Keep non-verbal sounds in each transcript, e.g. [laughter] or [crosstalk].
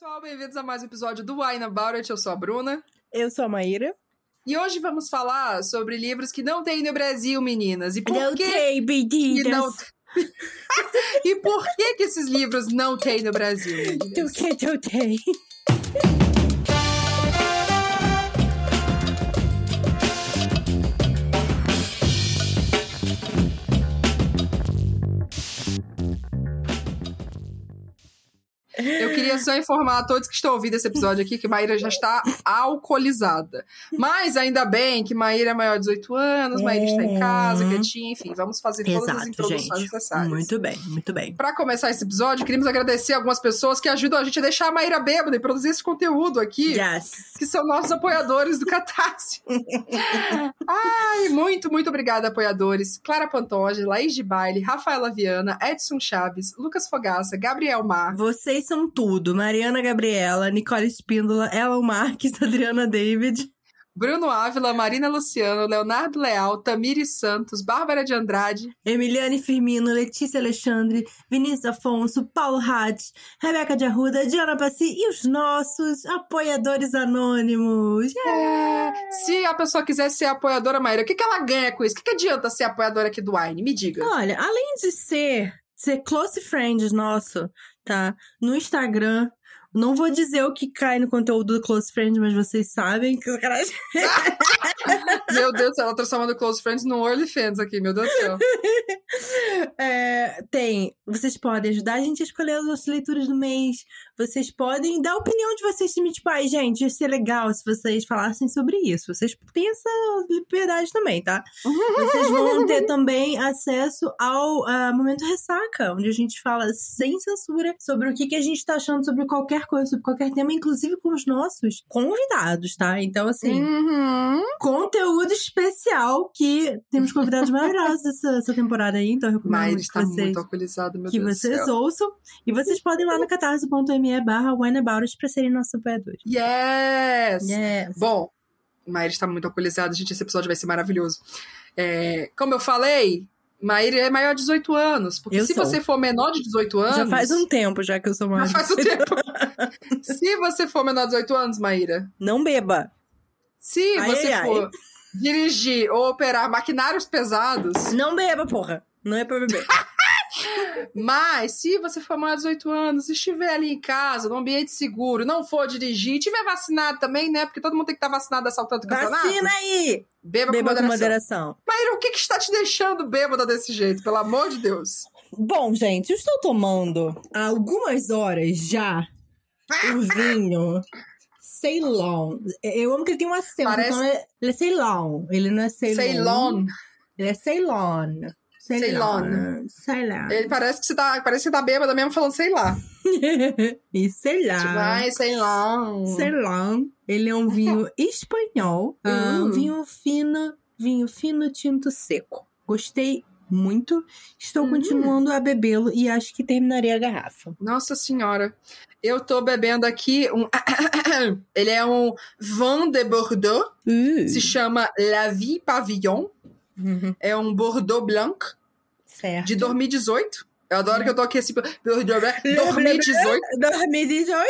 pessoal, bem-vindos a mais um episódio do Wine About It. Eu sou a Bruna. Eu sou a Maíra. E hoje vamos falar sobre livros que não tem no Brasil, meninas. E por não que tem, que não... meninas. [laughs] E por que que esses livros não tem no Brasil, Do meninas? que não tem? Eu queria só informar a todos que estão ouvindo esse episódio aqui que Maíra já está alcoolizada. Mas ainda bem que Maíra é maior de 18 anos, Maíra está em casa, Uhum. quietinha, enfim, vamos fazer todas as Exato, introduções gente. necessárias. Muito bem, muito bem. Pra começar esse episódio, queríamos agradecer algumas pessoas que ajudam a gente a deixar a Maíra bêbada e produzir esse conteúdo aqui. Yes. que são nossos apoiadores do Catarse. [laughs] Ai, muito, muito obrigada, apoiadores. Clara Pantoja, Laís de Baile, Rafaela Viana, Edson Chaves, Lucas Fogaça, Gabriel Mar. Vocês são tudo. Mariana Gabriela, Nicole Espíndola, Ellen Marques, [laughs] Adriana David. Bruno Ávila, Marina Luciano, Leonardo Leal, Tamires Santos, Bárbara de Andrade, Emiliane Firmino, Letícia Alexandre, Vinícius Afonso, Paulo Hatz, Rebeca de Arruda, Diana Passi e os nossos apoiadores anônimos. É, Se a pessoa quiser ser apoiadora, Maíra, o que, que ela ganha com isso? O que, que adianta ser apoiadora aqui do Wine? Me diga. Olha, além de ser, ser close friend nosso, tá? No Instagram. Não vou dizer o que cai no conteúdo do Close Friend, mas vocês sabem que. [laughs] Meu Deus, ela transformando Close Friends no OnlyFans aqui, meu Deus do céu. [laughs] É, tem. Vocês podem ajudar a gente a escolher as nossas leituras do mês. Vocês podem dar a opinião de vocês. Tipo, ai, gente, ia ser legal se vocês falassem sobre isso. Vocês têm essa liberdade também, tá? [laughs] Vocês vão ter também acesso ao ah, Momento Ressaca, onde a gente fala sem censura sobre o que, que a gente tá achando sobre qualquer coisa, sobre qualquer tema, inclusive com os nossos convidados, tá? Então, assim, Uhum. conteúdo especial que temos convidados maravilhosos essa, essa temporada aí, então eu recomendo muito que está vocês, muito meu que Deus vocês ouçam. E vocês podem ir lá no catarse.me barra wineaboutit pra serem nossos apoiadores. Yes! Yes. Bom, Maíra está muito alcoolizada, gente. Esse episódio vai ser maravilhoso. É, como eu falei, Maíra é maior de 18 anos. Porque Eu se sou. você for menor de 18 anos. Já faz um tempo já que eu sou Já mais. faz um tempo. se você for menor de 18 anos, Maíra, Não beba. se Ai, você ai, for dirigir ou operar maquinários pesados, Não beba, porra. Não é pra beber. [laughs] mas se você for menor de 18 anos, estiver ali em casa, num ambiente seguro, não for dirigir, tiver vacinado também, né? Porque todo mundo tem que estar vacinado dessa altura do campeonato. Vacina aí! Beba, Beba com com moderação. moderação. Maíra, o que, que está te deixando bêbada desse jeito? Pelo amor de Deus. Bom, gente, eu estou tomando há algumas horas já o [laughs] vinho Ceylon. Eu amo que ele tem um acento, Parece- então é- ele é Ceylon. Ele não é Ceylon. Ceylon. Ele é Ceylon. Ceylon. Ceylon. Ele parece que você tá, parece que tá bêbada mesmo falando, sei lá. [laughs] e sei lá. Tipo, ai, sei lá. Ceylon. Ele é um vinho [laughs] espanhol. ah, Uh. vinho fino, vinho fino tinto seco. Gostei muito. Estou Hum. continuando a bebê-lo e acho que terminarei a garrafa. Nossa senhora. Eu tô bebendo aqui um. [coughs] Ele é um Vin de Bordeaux. Uh. Se chama La Vie Pavillon. Uhum. É um Bordeaux Blanc Certo. de 2018. Eu adoro que eu tô aqui assim. 2018. 2018.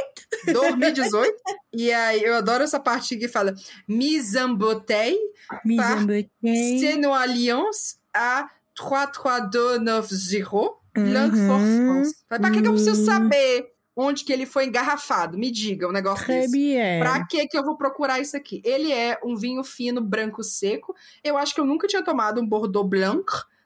2018. e aí, eu adoro essa parte que fala Mise en bouteille. Mise Par- en bouteille. C'est nos alliances à 33290 Blanc Uhum. for France. Pra que, que eu preciso Uhum. saber onde que ele foi engarrafado? Me diga um negócio Très desse. bien. Pra que que eu vou procurar isso aqui? Ele é um vinho fino, branco, seco. Eu acho que eu nunca tinha tomado um Bordeaux Blanc,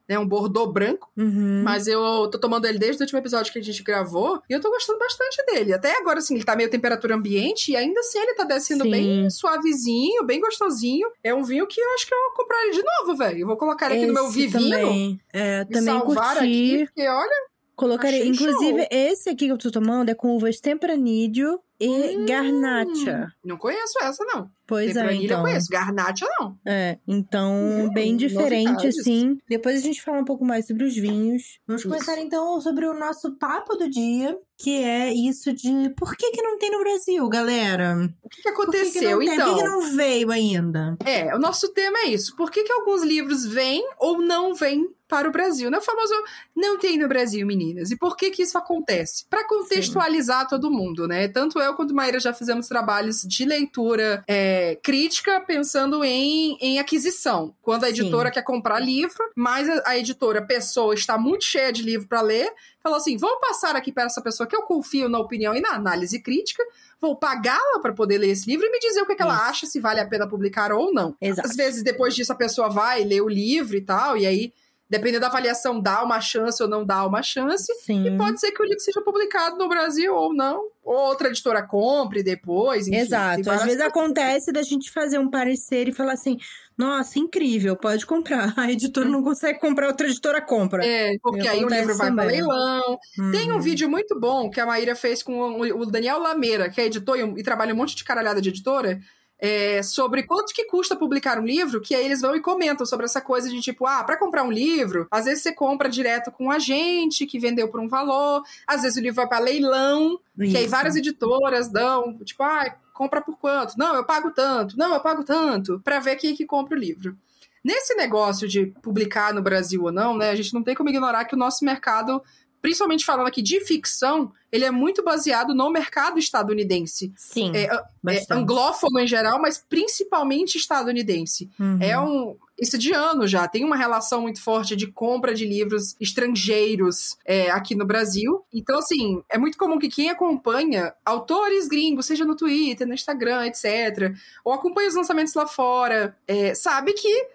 né? Um Bordeaux branco. Uhum. Mas eu tô tomando ele desde o último episódio que a gente gravou. E eu tô gostando bastante dele. Até agora, assim, ele tá meio temperatura ambiente. E ainda assim ele tá descendo Sim. bem suavezinho, bem gostosinho. É um vinho que eu acho que eu vou comprar ele de novo, velho. Eu vou colocar ele aqui no meu Esse vivinho. Também, é, Me também salvar curti. aqui, porque olha, Colocarei. Inclusive, show. esse aqui que eu tô tomando é com uvas Tempranillo e Hum. Garnacha. não conheço essa, não. Pois é, Tempranilha então. eu conheço, Garnacha não. É, então, Hum, bem diferente, assim. Depois a gente fala um pouco mais sobre os vinhos. Vamos Isso. começar, então, sobre o nosso papo do dia, que é isso de por que que não tem no Brasil, galera? O que, que Por que que aconteceu, não então? Por que não veio ainda? É, o nosso tema é isso. Por que, que alguns livros vêm ou não vêm para o Brasil. Né? O famoso não tem no Brasil, meninas. E por que que isso acontece? Para contextualizar Sim. todo mundo, né? Tanto eu quanto Maíra já fizemos trabalhos de leitura é, crítica pensando em, em aquisição. Quando a editora Sim. quer comprar livro, mas a, a editora, pessoa, está muito cheia de livro para ler, falou assim: vamos passar aqui para essa pessoa que eu confio na opinião e na análise crítica, vou pagá-la para poder ler esse livro e me dizer o que, que ela acha, se vale a pena publicar ou não. Exato. Às vezes, depois disso, a pessoa vai ler o livro e tal, e aí dependendo da avaliação, dá uma chance ou não dá uma chance. Sim. E pode ser que o livro seja publicado no Brasil ou não. Ou outra editora compre depois. Enfim, Exato. Às vezes acontece da gente fazer um parecer e falar assim: nossa, incrível, pode comprar. [laughs] A editora não consegue comprar, outra editora compra. É, porque aí o livro vai para leilão. Uhum. Tem um vídeo muito bom que a Maíra fez com o Daniel Lameira, que é editor e trabalha um monte de caralhada de editora é, sobre quanto que custa publicar um livro, que aí eles vão e comentam sobre essa coisa de tipo, ah, para comprar um livro, às vezes você compra direto com um agente que vendeu por um valor, às vezes o livro vai para leilão, Isso. que aí várias editoras dão, tipo, ah, compra por quanto? Não, eu pago tanto. Não, eu pago tanto, para ver quem é que compra o livro. Nesse negócio de publicar no Brasil ou não, né, a gente não tem como ignorar que o nosso mercado principalmente falando aqui de ficção, ele é muito baseado no mercado estadunidense. Sim. É, é anglófono em geral, mas principalmente estadunidense. Uhum. É um. Isso de ano já. Tem uma relação muito forte de compra de livros estrangeiros é, aqui no Brasil. Então, assim, é muito comum que quem acompanha autores gringos, seja no Twitter, no Instagram, etc., ou acompanha os lançamentos lá fora, é, sabe que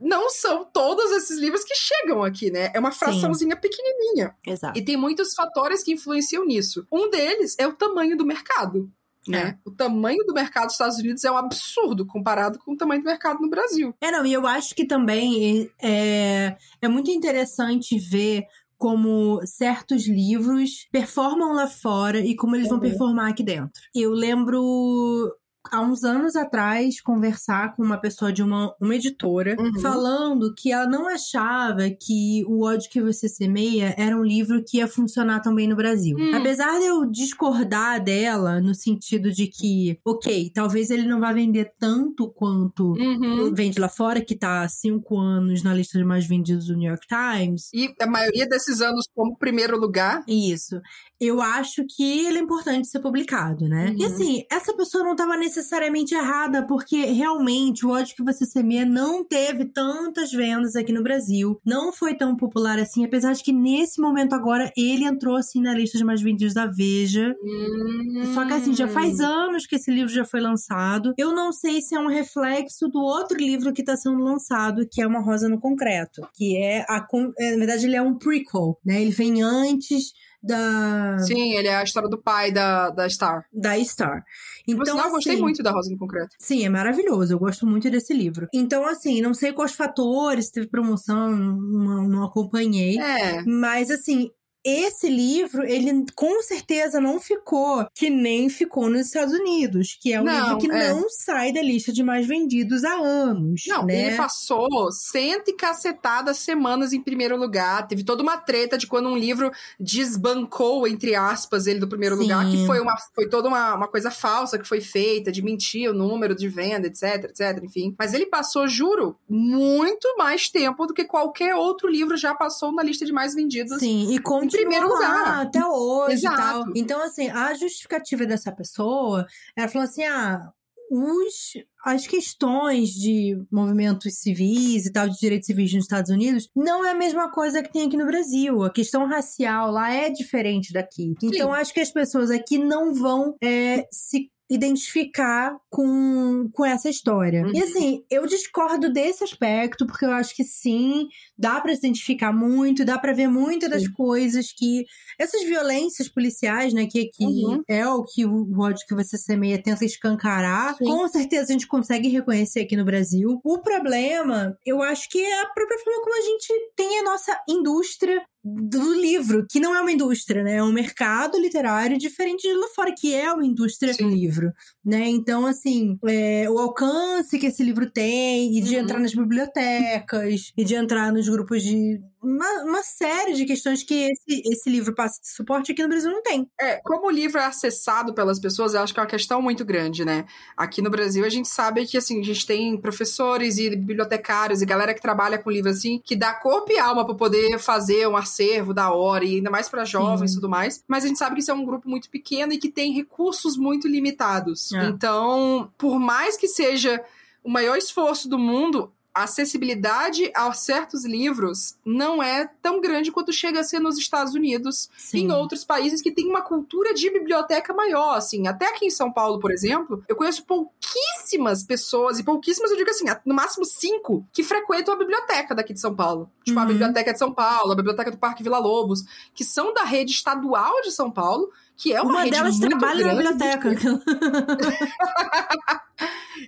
não são todos esses livros que chegam aqui, né? É uma fraçãozinha Sim. pequenininha. Exato. E tem muitos fatores que influenciam nisso. Um deles é o tamanho do mercado. Né? É. O tamanho do mercado dos Estados Unidos é um absurdo comparado com o tamanho do mercado no Brasil. É, não, e eu acho que também é, é muito interessante ver como certos livros performam lá fora e como eles uhum. vão performar aqui dentro. Eu lembro há uns anos atrás, conversar com uma pessoa de uma, uma editora, uhum. falando que ela não achava que O ódio que você semeia era um livro que ia funcionar também no Brasil. Uhum. Apesar de eu discordar dela, no sentido de que, ok, talvez ele não vá vender tanto quanto uhum. vende lá fora, que tá há cinco anos na lista de mais vendidos do New York Times. E a maioria desses anos como primeiro lugar. Isso. Eu acho que ele é importante ser publicado, né? E uhum. assim, essa pessoa não tava nesse necessariamente errada, porque realmente o ódio que você semeia não teve tantas vendas aqui no Brasil, não foi tão popular assim, apesar de que nesse momento agora ele entrou assim na lista de mais vendidos da Veja. Hum. Só que assim, já faz anos que esse livro já foi lançado. Eu não sei se é um reflexo do outro livro que está sendo lançado, que é Uma Rosa no Concreto, que é a é, na verdade ele é um prequel, né? Ele vem antes da. Sim, ele é a história do pai da, da Star. Da Star. Então, Por sinal, assim, gostei muito da Rosa no Concreto. Sim, é maravilhoso. Eu gosto muito desse livro. Então, assim, não sei quais fatores, teve promoção, não, não acompanhei. É. Mas, assim, esse livro, ele com certeza não ficou que nem ficou nos Estados Unidos, que é um não, livro que é. não sai da lista de mais vendidos há anos. Não, né? ele passou cento e cacetadas semanas em primeiro lugar. Teve toda uma treta de quando um livro desbancou, entre aspas, ele do primeiro Sim. lugar, que foi, uma, foi toda uma, uma coisa falsa que foi feita, de mentir o número de venda, etc, etc, enfim. Mas ele passou, juro, muito mais tempo do que qualquer outro livro já passou na lista de mais vendidos. Sim, e com primeiro lugar. Até hoje Exato. tal. Então, assim, a justificativa dessa pessoa, ela falou assim: ah, os, as questões de movimentos civis e tal, de direitos civis nos Estados Unidos, não é a mesma coisa que tem aqui no Brasil. A questão racial lá é diferente daqui. Sim. Então, acho que as pessoas aqui não vão é, se identificar com, com essa história. Uhum. E assim, eu discordo desse aspecto, porque eu acho que sim, dá para se identificar muito, dá para ver muitas das coisas que. Essas violências policiais, né, que aqui uhum. é o que o ódio que você semeia tenta escancarar, sim. com certeza a gente consegue reconhecer aqui no Brasil. O problema, eu acho que é a própria forma como a gente tem a nossa indústria do livro, que não é uma indústria, né? É um mercado literário diferente de lá fora, que é uma indústria Sim. do livro, né? Então, assim, é, o alcance que esse livro tem, e de uhum. entrar nas bibliotecas, e de entrar nos grupos de uma, uma série de questões que esse, esse livro passa de suporte aqui no Brasil não tem. É, como o livro é acessado pelas pessoas, eu acho que é uma questão muito grande, né? Aqui no Brasil a gente sabe que, assim, a gente tem professores e bibliotecários e galera que trabalha com livro, assim, que dá corpo e alma para poder fazer um acervo da hora, e ainda mais para jovens e tudo mais. Mas a gente sabe que isso é um grupo muito pequeno e que tem recursos muito limitados. É. Então, por mais que seja o maior esforço do mundo, a acessibilidade a certos livros não é tão grande quanto chega a ser nos Estados Unidos e em outros países que têm uma cultura de biblioteca maior, assim. Até aqui em São Paulo, por exemplo, eu conheço pouquíssimas pessoas, e pouquíssimas eu digo assim, no máximo cinco, que frequentam a biblioteca daqui de São Paulo. Tipo, uhum. a Biblioteca de São Paulo, a Biblioteca do Parque Vila Lobos, que são da rede estadual de São Paulo, que é uma, uma rede delas trabalha grande. na biblioteca. [laughs]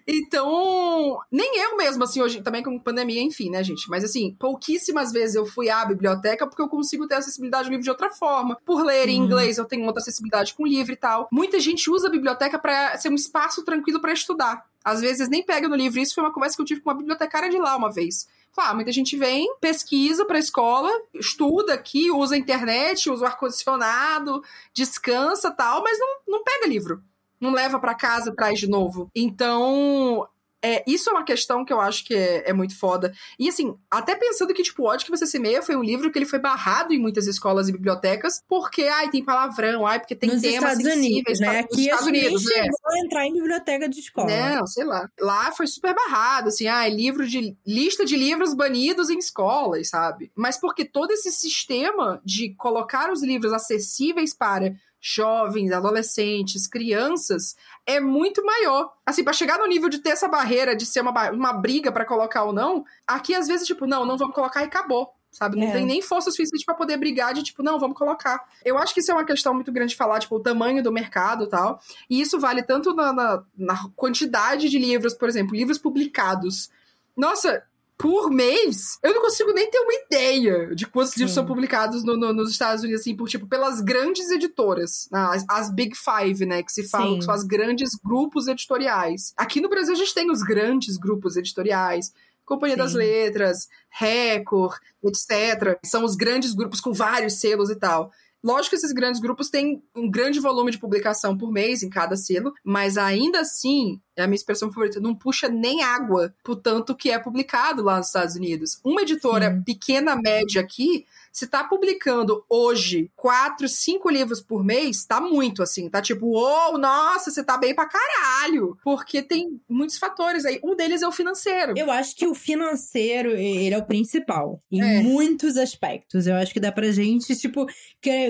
então, nem eu mesmo, assim, hoje, também com pandemia, enfim, né, gente? Mas, assim, pouquíssimas vezes eu fui à biblioteca porque eu consigo ter acessibilidade ao livro de outra forma. Por ler em hum. inglês, eu tenho outra acessibilidade com livro e tal. Muita gente usa a biblioteca para ser um espaço tranquilo para estudar. Às vezes nem pega no livro. Isso foi uma conversa que eu tive com uma bibliotecária de lá uma vez. Claro, muita gente vem, pesquisa para a escola, estuda aqui, usa a internet, usa o ar-condicionado, descansa tal, mas não, não pega livro. Não leva para casa, traz de novo. Então, é, isso é uma questão que eu acho que é, é, muito foda. E assim, até pensando que, tipo, o ódio que você semeia foi um livro que ele foi barrado em muitas escolas e bibliotecas, porque, ai, tem palavrão, ai, porque tem Nos temas Estados Unidos, né? Aqui Estados Unidos, né? chegou a entrar em biblioteca de escola. Não, sei lá. Lá foi super barrado, assim, ai, livro de... lista de livros banidos em escolas, sabe? Mas porque todo esse sistema de colocar os livros acessíveis para jovens, adolescentes, crianças, é muito maior. Assim, para chegar no nível de ter essa barreira de ser uma, uma briga para colocar ou não, aqui às vezes, tipo, não, não vamos colocar e acabou. Sabe? Não é. tem nem força suficiente para poder brigar de tipo, não, vamos colocar. Eu acho que isso é uma questão muito grande de falar, tipo, o tamanho do mercado e tal. E isso vale tanto na, na, na quantidade de livros, por exemplo, livros publicados. Nossa, por mês, eu não consigo nem ter uma ideia de quantos Sim. livros são publicados no, no, nos Estados Unidos, assim, por tipo, pelas grandes editoras, né? as, as, Big Five, né, que se falam, Sim. que são as grandes grupos editoriais. Aqui no Brasil a gente tem os grandes grupos editoriais, Companhia Sim. das Letras, Record, etc. São os grandes grupos com vários selos e tal. Lógico que esses grandes grupos têm um grande volume de publicação por mês em cada selo, mas ainda assim, é a minha expressão favorita, não puxa nem água pro tanto que é publicado lá nos Estados Unidos. Uma editora Sim. pequena, média aqui, se tá publicando hoje quatro, cinco livros por mês, tá muito assim. Tá tipo, uou, oh, nossa, você tá bem pra caralho. Porque tem muitos fatores aí. Um deles é o financeiro. Eu acho que o financeiro, ele é o principal. Em é. muitos aspectos. Eu acho que dá pra gente, tipo,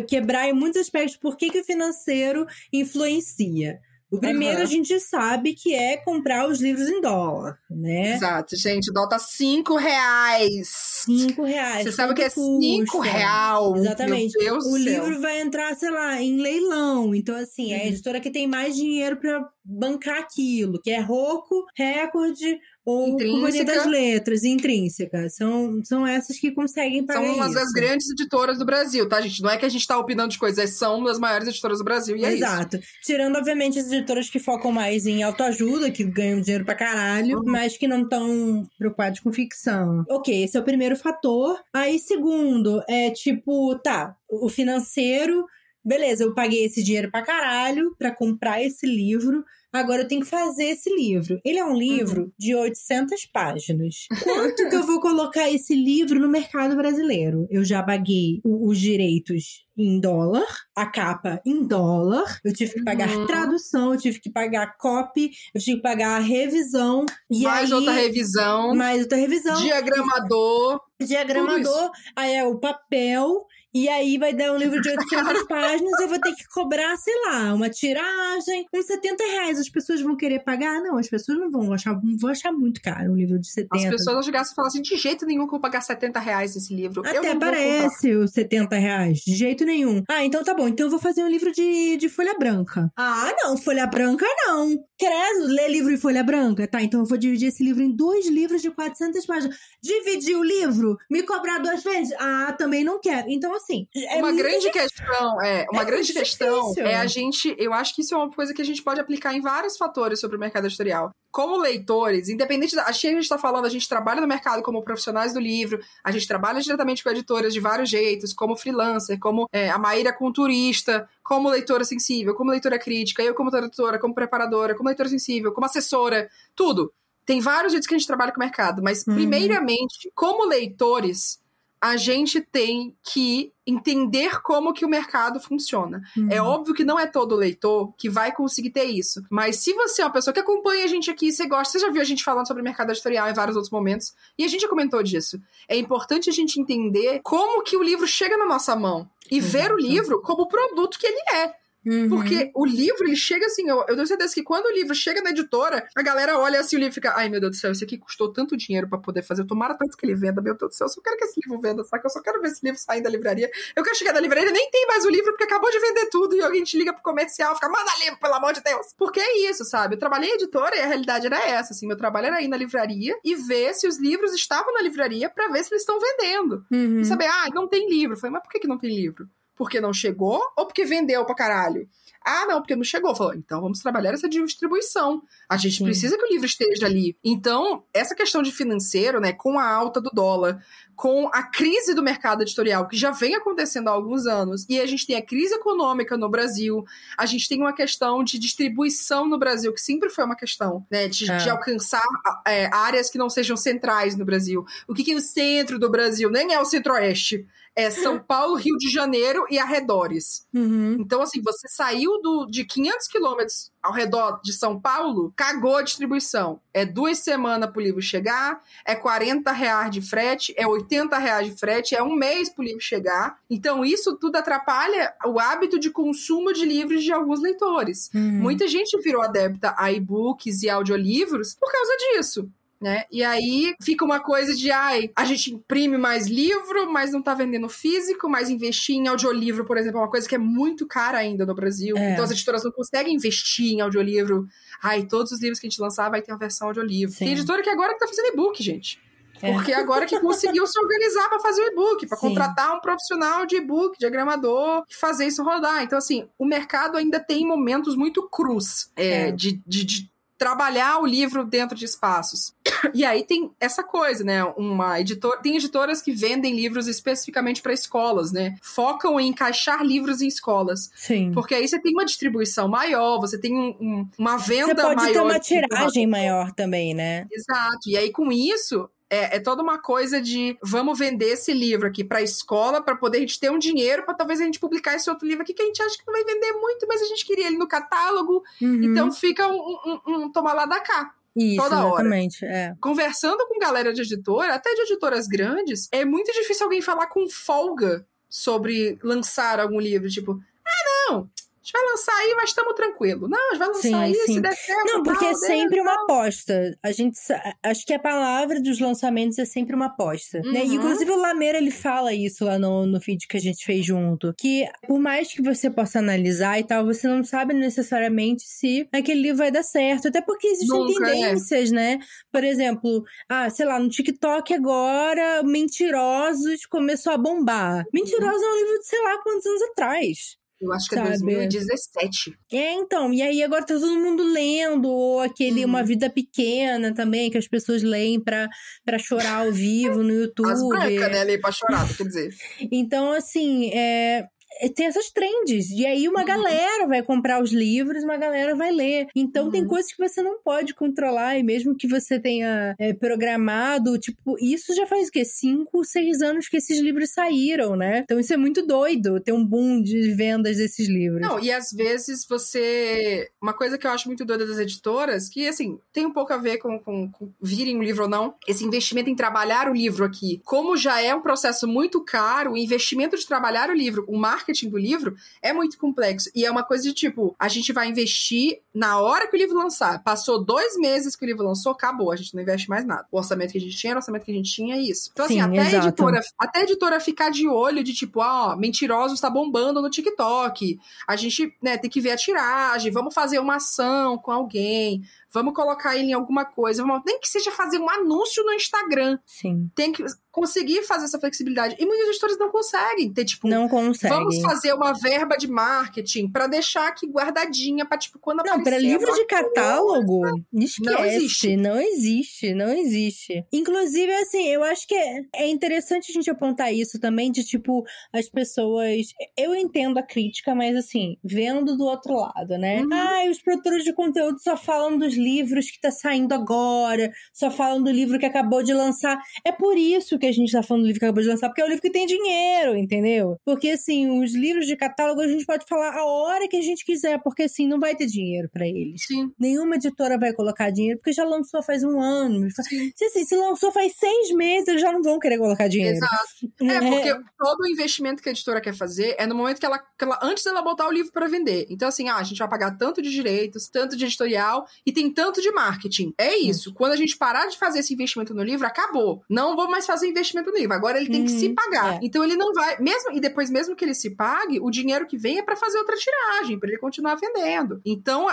quebrar em muitos aspectos por que, que o financeiro influencia. O primeiro uhum. a gente sabe que é comprar os livros em dólar, né? Exato, gente. O dólar tá cinco reais. Cinco reais. Você sabe o que é cinco real? Exatamente. o céu. livro vai entrar, sei lá, em leilão. Então, assim, é a uhum. editora que tem mais dinheiro para bancar aquilo, que é Roco, Recorde ou Companhia das Letras, Intrínseca. São, são essas que conseguem pagar São umas das grandes editoras do Brasil, tá, gente? Não é que a gente tá opinando de coisas, são das maiores editoras do Brasil e é Exato. Tirando, obviamente, as editoras que focam mais em autoajuda, que ganham dinheiro pra caralho, uhum. mas que não estão preocupados com ficção. Ok, esse é o primeiro fator. Aí, segundo, é tipo, tá, o financeiro... Beleza, eu paguei esse dinheiro pra caralho pra comprar esse livro, Agora eu tenho que fazer esse livro. Ele é um livro uhum. de 800 páginas. Quanto que eu vou colocar esse livro no mercado brasileiro? Eu já paguei os direitos em dólar, a capa em dólar, eu tive que pagar uhum. tradução, eu tive que pagar copy, eu tive que pagar a revisão. E mais aí, outra revisão. Mais outra revisão. Diagramador. Diagramador, aí é o papel e aí vai dar um livro de 800 páginas, eu vou ter que cobrar, sei lá, uma tiragem, uns 70 reais. As pessoas vão querer pagar? Não, as pessoas não vão achar, vão achar muito caro um livro de 70. As pessoas vão chegar e falar assim, de jeito nenhum que eu vou pagar 70 reais nesse livro. Até parece os 70 reais, de jeito nenhum. Ah, então tá bom, então eu vou fazer um livro de, de folha branca. Ah, não, folha branca não. Credo, ler livro em folha branca? Tá, então eu vou dividir esse livro em dois livros de 400 páginas. Dividir o livro? Me cobrar duas vezes? Ah, também não quero. Então, assim. É uma grande difícil. questão, é. Uma é grande questão é a gente. Eu acho que isso é uma coisa que a gente pode aplicar em vários fatores sobre o mercado editorial. como leitores, independente da. A gente está falando, a gente trabalha no mercado como profissionais do livro, a gente trabalha diretamente com editoras de vários jeitos, como freelancer, como é, a Maíra com turista, como leitora sensível, como leitora crítica, eu como tradutora, como preparadora, como leitora sensível, como assessora, tudo. Tem vários jeitos que a gente trabalha com o mercado, mas, uhum. primeiramente, como leitores, a gente tem que entender como que o mercado funciona. Uhum. É óbvio que não é todo leitor que vai conseguir ter isso. Mas se você é uma pessoa que acompanha a gente aqui, você gosta, você já viu a gente falando sobre mercado editorial em vários outros momentos, e a gente já comentou disso. É importante a gente entender como que o livro chega na nossa mão e Exato. ver o livro como o produto que ele é. Uhum. Porque o livro, ele chega assim, eu, eu tenho certeza que quando o livro chega na editora, a galera olha assim o livro e fica, ai meu Deus do céu, isso aqui custou tanto dinheiro para poder fazer, tomara tanto que ele venda, meu Deus do céu, eu só quero que esse livro venda, saca? Eu só quero ver esse livro sair da livraria. Eu quero chegar na livraria, nem tem mais o livro, porque acabou de vender tudo, e alguém te liga pro comercial, fica, manda livro, pelo amor de Deus. Porque é isso, sabe? Eu trabalhei em editora e a realidade era essa, assim, meu trabalho era ir na livraria e ver se os livros estavam na livraria para ver se eles estão vendendo. Uhum. E saber, ah, não tem livro. Eu falei, mas por que, que não tem livro? Porque não chegou ou porque vendeu pra caralho? Ah, não, porque não chegou. Falou, então vamos trabalhar essa distribuição. A gente Sim. precisa que o livro esteja ali. Então, essa questão de financeiro, né, com a alta do dólar, com a crise do mercado editorial, que já vem acontecendo há alguns anos, e a gente tem a crise econômica no Brasil, a gente tem uma questão de distribuição no Brasil, que sempre foi uma questão, né, de, é. de alcançar é, áreas que não sejam centrais no Brasil. O que, que é o centro do Brasil? Nem é o centro-oeste é São [laughs] Paulo, Rio de Janeiro e arredores. Uhum. Então, assim, você saiu do, de 500 quilômetros ao redor de São Paulo, cagou a distribuição. É duas semanas pro livro chegar, é 40 reais de frete, é 80 reais de frete, é um mês pro livro chegar. Então, isso tudo atrapalha o hábito de consumo de livros de alguns leitores. Uhum. Muita gente virou adepta a e-books e audiolivros por causa disso né? E aí fica uma coisa de, ai, a gente imprime mais livro, mas não tá vendendo físico, mas investir em audiolivro, por exemplo, é uma coisa que é muito cara ainda no Brasil. É. Então as editoras não conseguem investir em audiolivro. Ai, todos os livros que a gente lançar vai ter uma versão audiolivro. Sim. Tem editora que agora que tá fazendo e-book, gente. É. Porque agora que conseguiu se organizar para fazer o e-book, para contratar um profissional de e-book, diagramador, e fazer isso rodar. Então, assim, o mercado ainda tem momentos muito crus é, é. De, de, de trabalhar o livro dentro de espaços. E aí tem essa coisa, né? Uma editor, tem editoras que vendem livros especificamente para escolas, né? Focam em encaixar livros em escolas. Sim. Porque aí você tem uma distribuição maior, você tem um, um, uma venda maior. Você pode maior ter uma tiragem maior também, né? Exato. E aí com isso, é, é, toda uma coisa de vamos vender esse livro aqui para a escola para poder a gente ter um dinheiro para talvez a gente publicar esse outro livro aqui que a gente acha que não vai vender muito, mas a gente queria ele no catálogo. Uhum. Então fica um, um, um tomar lá da cá. Isso, toda exatamente, hora. É. Conversando com galera de editora, até de editoras grandes, é muito difícil alguém falar com folga sobre lançar algum livro. Tipo, ah, não, gente vai lançar aí, mas estamos tranquilo. Não, a gente vai lançar sim, aí, sim. se der certo. Não, porque tal, é sempre uma aposta. A gente acho que a palavra dos lançamentos é sempre uma aposta. Uhum. Né? E, inclusive o Lameira ele fala isso lá no, no feed que a gente fez junto. Que por mais que você possa analisar e tal, você não sabe necessariamente se aquele livro vai dar certo. Até porque existem Nunca, é. tendências, é. né? Por exemplo, ah, sei lá, no TikTok agora, Mentirosos começou a bombar. Mentirosos é um livro de sei lá quantos anos atrás. Eu acho que é sabe? é 2017. É, então. E aí agora tá todo mundo lendo, ou aquele Uma Vida Pequena também, que as pessoas leem pra, pra chorar ao vivo no YouTube. As brancas, né? Leem pra chorar, quer dizer. [laughs] Então, assim, é, tem essas trends. E aí uma uhum. galera vai comprar os livros, uma galera vai ler. Então uhum. tem coisas que você não pode controlar, e mesmo que você tenha é, programado, tipo, isso já faz o quê? Cinco, seis anos que esses livros saíram, né? Então isso é muito doido, ter um boom de vendas desses livros. Não, e às vezes você. Uma coisa que eu acho muito doida das editoras, que assim, tem um pouco a ver com, com, com virem um livro ou não, esse investimento em trabalhar o livro aqui. Como já é um processo muito caro, o investimento de trabalhar o livro, o marketing marketing do livro é muito complexo. E é uma coisa de tipo, a gente vai investir na hora que o livro lançar. Passou dois meses que o livro lançou, acabou. A gente não investe mais nada. O orçamento que a gente tinha, o orçamento que a gente tinha é isso. Então, assim, Sim, até, a editora, até a editora ficar de olho de tipo, ó, mentiroso está bombando no TikTok. A gente, né, tem que ver a tiragem, vamos fazer uma ação com alguém vamos colocar ele em alguma coisa, vamos, nem que seja fazer um anúncio no Instagram. Sim. Tem que conseguir fazer essa flexibilidade. E muitos editores não conseguem ter, tipo. Não conseguem. vamos fazer uma verba de marketing para deixar aqui guardadinha para tipo quando Não, para livro de catálogo, esquece, Não existe. não existe, não existe. Inclusive assim, eu acho que é, é interessante a gente apontar isso também de tipo as pessoas, eu entendo a crítica, mas assim, vendo do outro lado, né? Uhum. Ai, os produtores de conteúdo só falam dos livros que tá saindo agora, só falam do livro que acabou de lançar. É por isso que a gente tá falando do livro que acabou de lançar, porque é o livro que tem dinheiro, entendeu? Porque assim, os livros de catálogo a gente pode falar a hora que a gente quiser, porque assim, não vai ter dinheiro pra eles. Sim. Nenhuma editora vai colocar dinheiro, porque já lançou faz um ano. Sim. Se, assim, se lançou faz seis meses, eles já não vão querer colocar dinheiro. Exato. É, porque todo o investimento que a editora quer fazer é no momento que ela, que ela antes dela botar o livro para vender. Então, assim, ah, a gente vai pagar tanto de direitos, tanto de editorial e tem tanto de marketing. É isso. Quando a gente parar de fazer esse investimento no livro, acabou. Não vou mais fazer investimento no livro. Agora ele tem que Uhum, se pagar. é. Então ele não vai, mesmo e depois mesmo que ele se pague, o dinheiro que vem é para fazer outra tiragem, para ele continuar vendendo. Então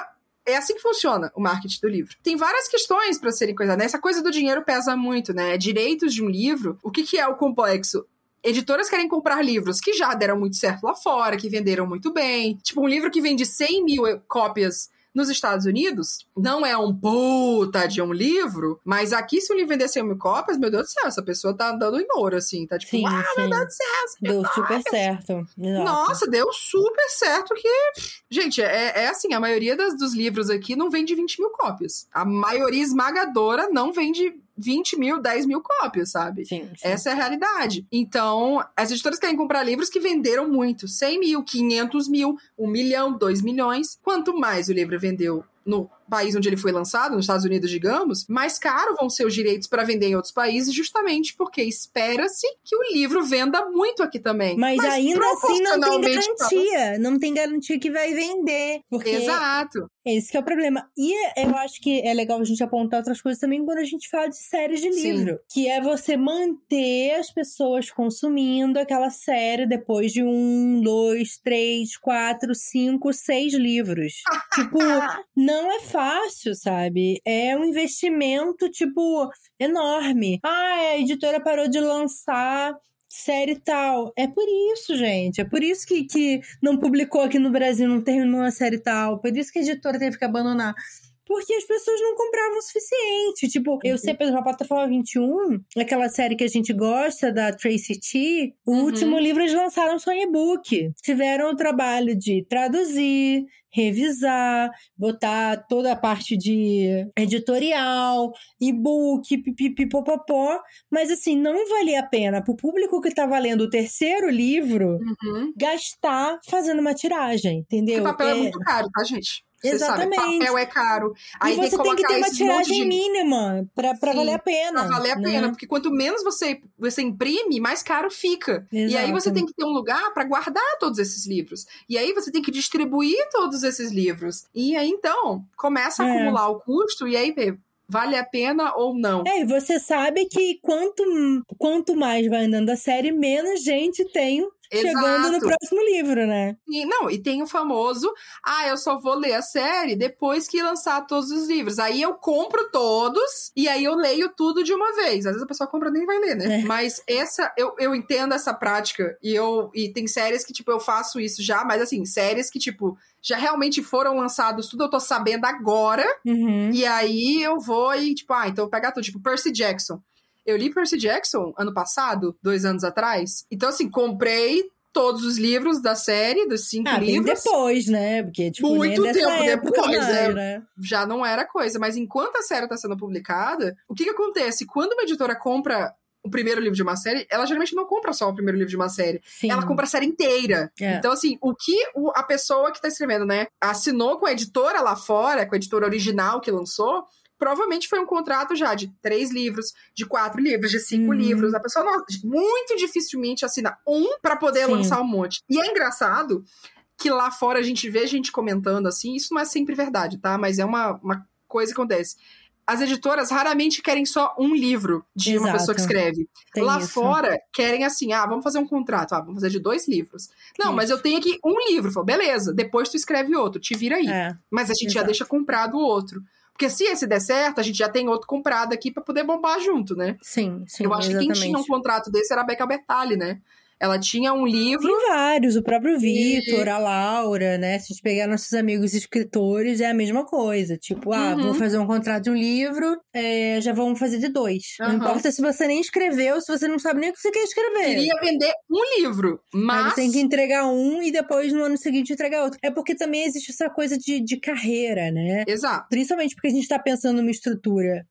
é assim que funciona o marketing do livro. Tem várias questões para serem coisas, né? Essa coisa do dinheiro pesa muito, né? Direitos de um livro. O que, que é o complexo? Editoras querem comprar livros que já deram muito certo lá fora, que venderam muito bem. Tipo, um livro que vende 100 mil cópias nos Estados Unidos, não é um puta de um livro, mas aqui, se o livro vender 100 mil cópias, meu Deus do céu, essa pessoa tá andando em ouro, assim. Tá tipo, Sim, ah, sim. meu Deus do céu, 100 mil Deu super certo. Exato. nossa, deu super certo que. Gente, é, é assim: a maioria das, dos livros aqui não vende 20 mil cópias. A maioria esmagadora não vende 20 mil, 10 mil cópias, sabe? Sim, sim. Essa é a realidade. Então, as editoras querem comprar livros que venderam muito: 100 mil, 500 mil, 1 milhão, 2 milhões. Quanto mais o livro vendeu no país onde ele foi lançado, nos Estados Unidos, digamos, mais caro vão ser os direitos para vender em outros países, justamente porque espera-se que o livro venda muito aqui também. Mas, ainda assim não tem garantia. Não tem garantia que vai vender. Porque Exato. esse que é o problema. E eu acho que é legal a gente apontar outras coisas também quando a gente fala de séries de Sim. livro. Que é você manter as pessoas consumindo aquela série depois de um, dois, três, quatro, cinco, seis livros. [laughs] tipo, não é fácil, sabe? É um investimento, tipo, enorme. Ah, a editora parou de lançar série tal. É por isso, gente. É por isso que, que não publicou aqui no Brasil, não terminou a série tal. Por isso que a editora teve que abandonar. Porque as pessoas não compravam o suficiente. Tipo, eu sei, por exemplo, a Plataforma 21, aquela série que a gente gosta, da Tracy T, o Uhum. último livro eles lançaram só em e-book. Tiveram o trabalho de traduzir, revisar, botar toda a parte de editorial, e-book, pipipipopopó. Mas assim, não valia a pena pro público que tá valendo o terceiro livro Uhum. gastar fazendo uma tiragem, entendeu? Porque papel é... É- muito caro, tá, gente? Você Exatamente. sabe, papel é caro. Aí e você tem que ter uma tiragem de... mínima Sim, valer a pena. Pra valer a né? pena, porque quanto menos você, você imprime, mais caro fica. E aí você Exato. tem que ter um lugar pra guardar todos esses livros. E aí você tem que distribuir todos esses livros. E aí então começa a É. acumular o custo e aí vê, vale a pena ou não. É, e você sabe que quanto, quanto mais vai andando a série, menos gente tem chegando no Exato. próximo livro, né? E, não, e tem o famoso, ah, eu só vou ler a série depois que lançar todos os livros. Aí eu compro todos e aí eu leio tudo de uma vez. Às vezes a pessoa compra e nem vai ler, né? É. Mas essa, eu, eu entendo essa prática e eu e tem séries que, tipo, eu faço isso já, mas assim, séries que, tipo, já realmente foram lançados, tudo eu tô sabendo agora. Uhum. E aí eu vou e, tipo, ah, então eu vou pegar tudo. Tipo, Percy Jackson. Eu li Percy Jackson ano passado, dois anos atrás. Então, assim, comprei todos os livros da série, dos cinco Ah, livros. depois, né? Porque, tipo, Muito tempo depois, mais, é. né? Já não era coisa. Mas enquanto a série tá sendo publicada, o que que acontece? Quando uma editora compra o primeiro livro de uma série, ela geralmente não compra só o primeiro livro de uma série. Sim. Ela compra a série inteira. É. Então, assim, o que a pessoa que tá escrevendo, né, assinou com a editora lá fora, com a editora original que lançou, provavelmente foi um contrato já de três livros, de quatro livros, de cinco Uhum. livros. A pessoa não, muito dificilmente assina um pra poder Sim. lançar um monte. E é engraçado que lá fora a gente vê gente comentando assim, isso não é sempre verdade, tá? Mas é uma, uma coisa que acontece. As editoras raramente querem só um livro de uma Exato. pessoa que escreve. Tem Lá isso. fora, querem assim, ah, vamos fazer um contrato, ah, vamos fazer de dois livros. Não, mas eu tenho aqui um livro. Falo, beleza, depois tu escreve outro, te vira aí. É, Mas a gente já exato. deixa comprado o outro. Porque se esse der certo, a gente já tem outro comprado aqui pra poder bombar junto, né? sim, sim, eu acho exatamente. que quem tinha um contrato desse era a Becca Bertali, né? Ela tinha um livro. Tem vários, o próprio Vitor, a Laura, né? Se a gente pegar nossos amigos escritores, é a mesma coisa. Tipo, ah, Uhum. vou fazer um contrato de um livro, é, já vamos fazer de dois. Não Aham. importa se você nem escreveu, se você não sabe nem o que você quer escrever. Queria vender um livro, Mas você tem que entregar um e depois no ano seguinte entregar outro. É porque também existe essa coisa de, de carreira, né? Exato. Principalmente porque a gente está pensando numa estrutura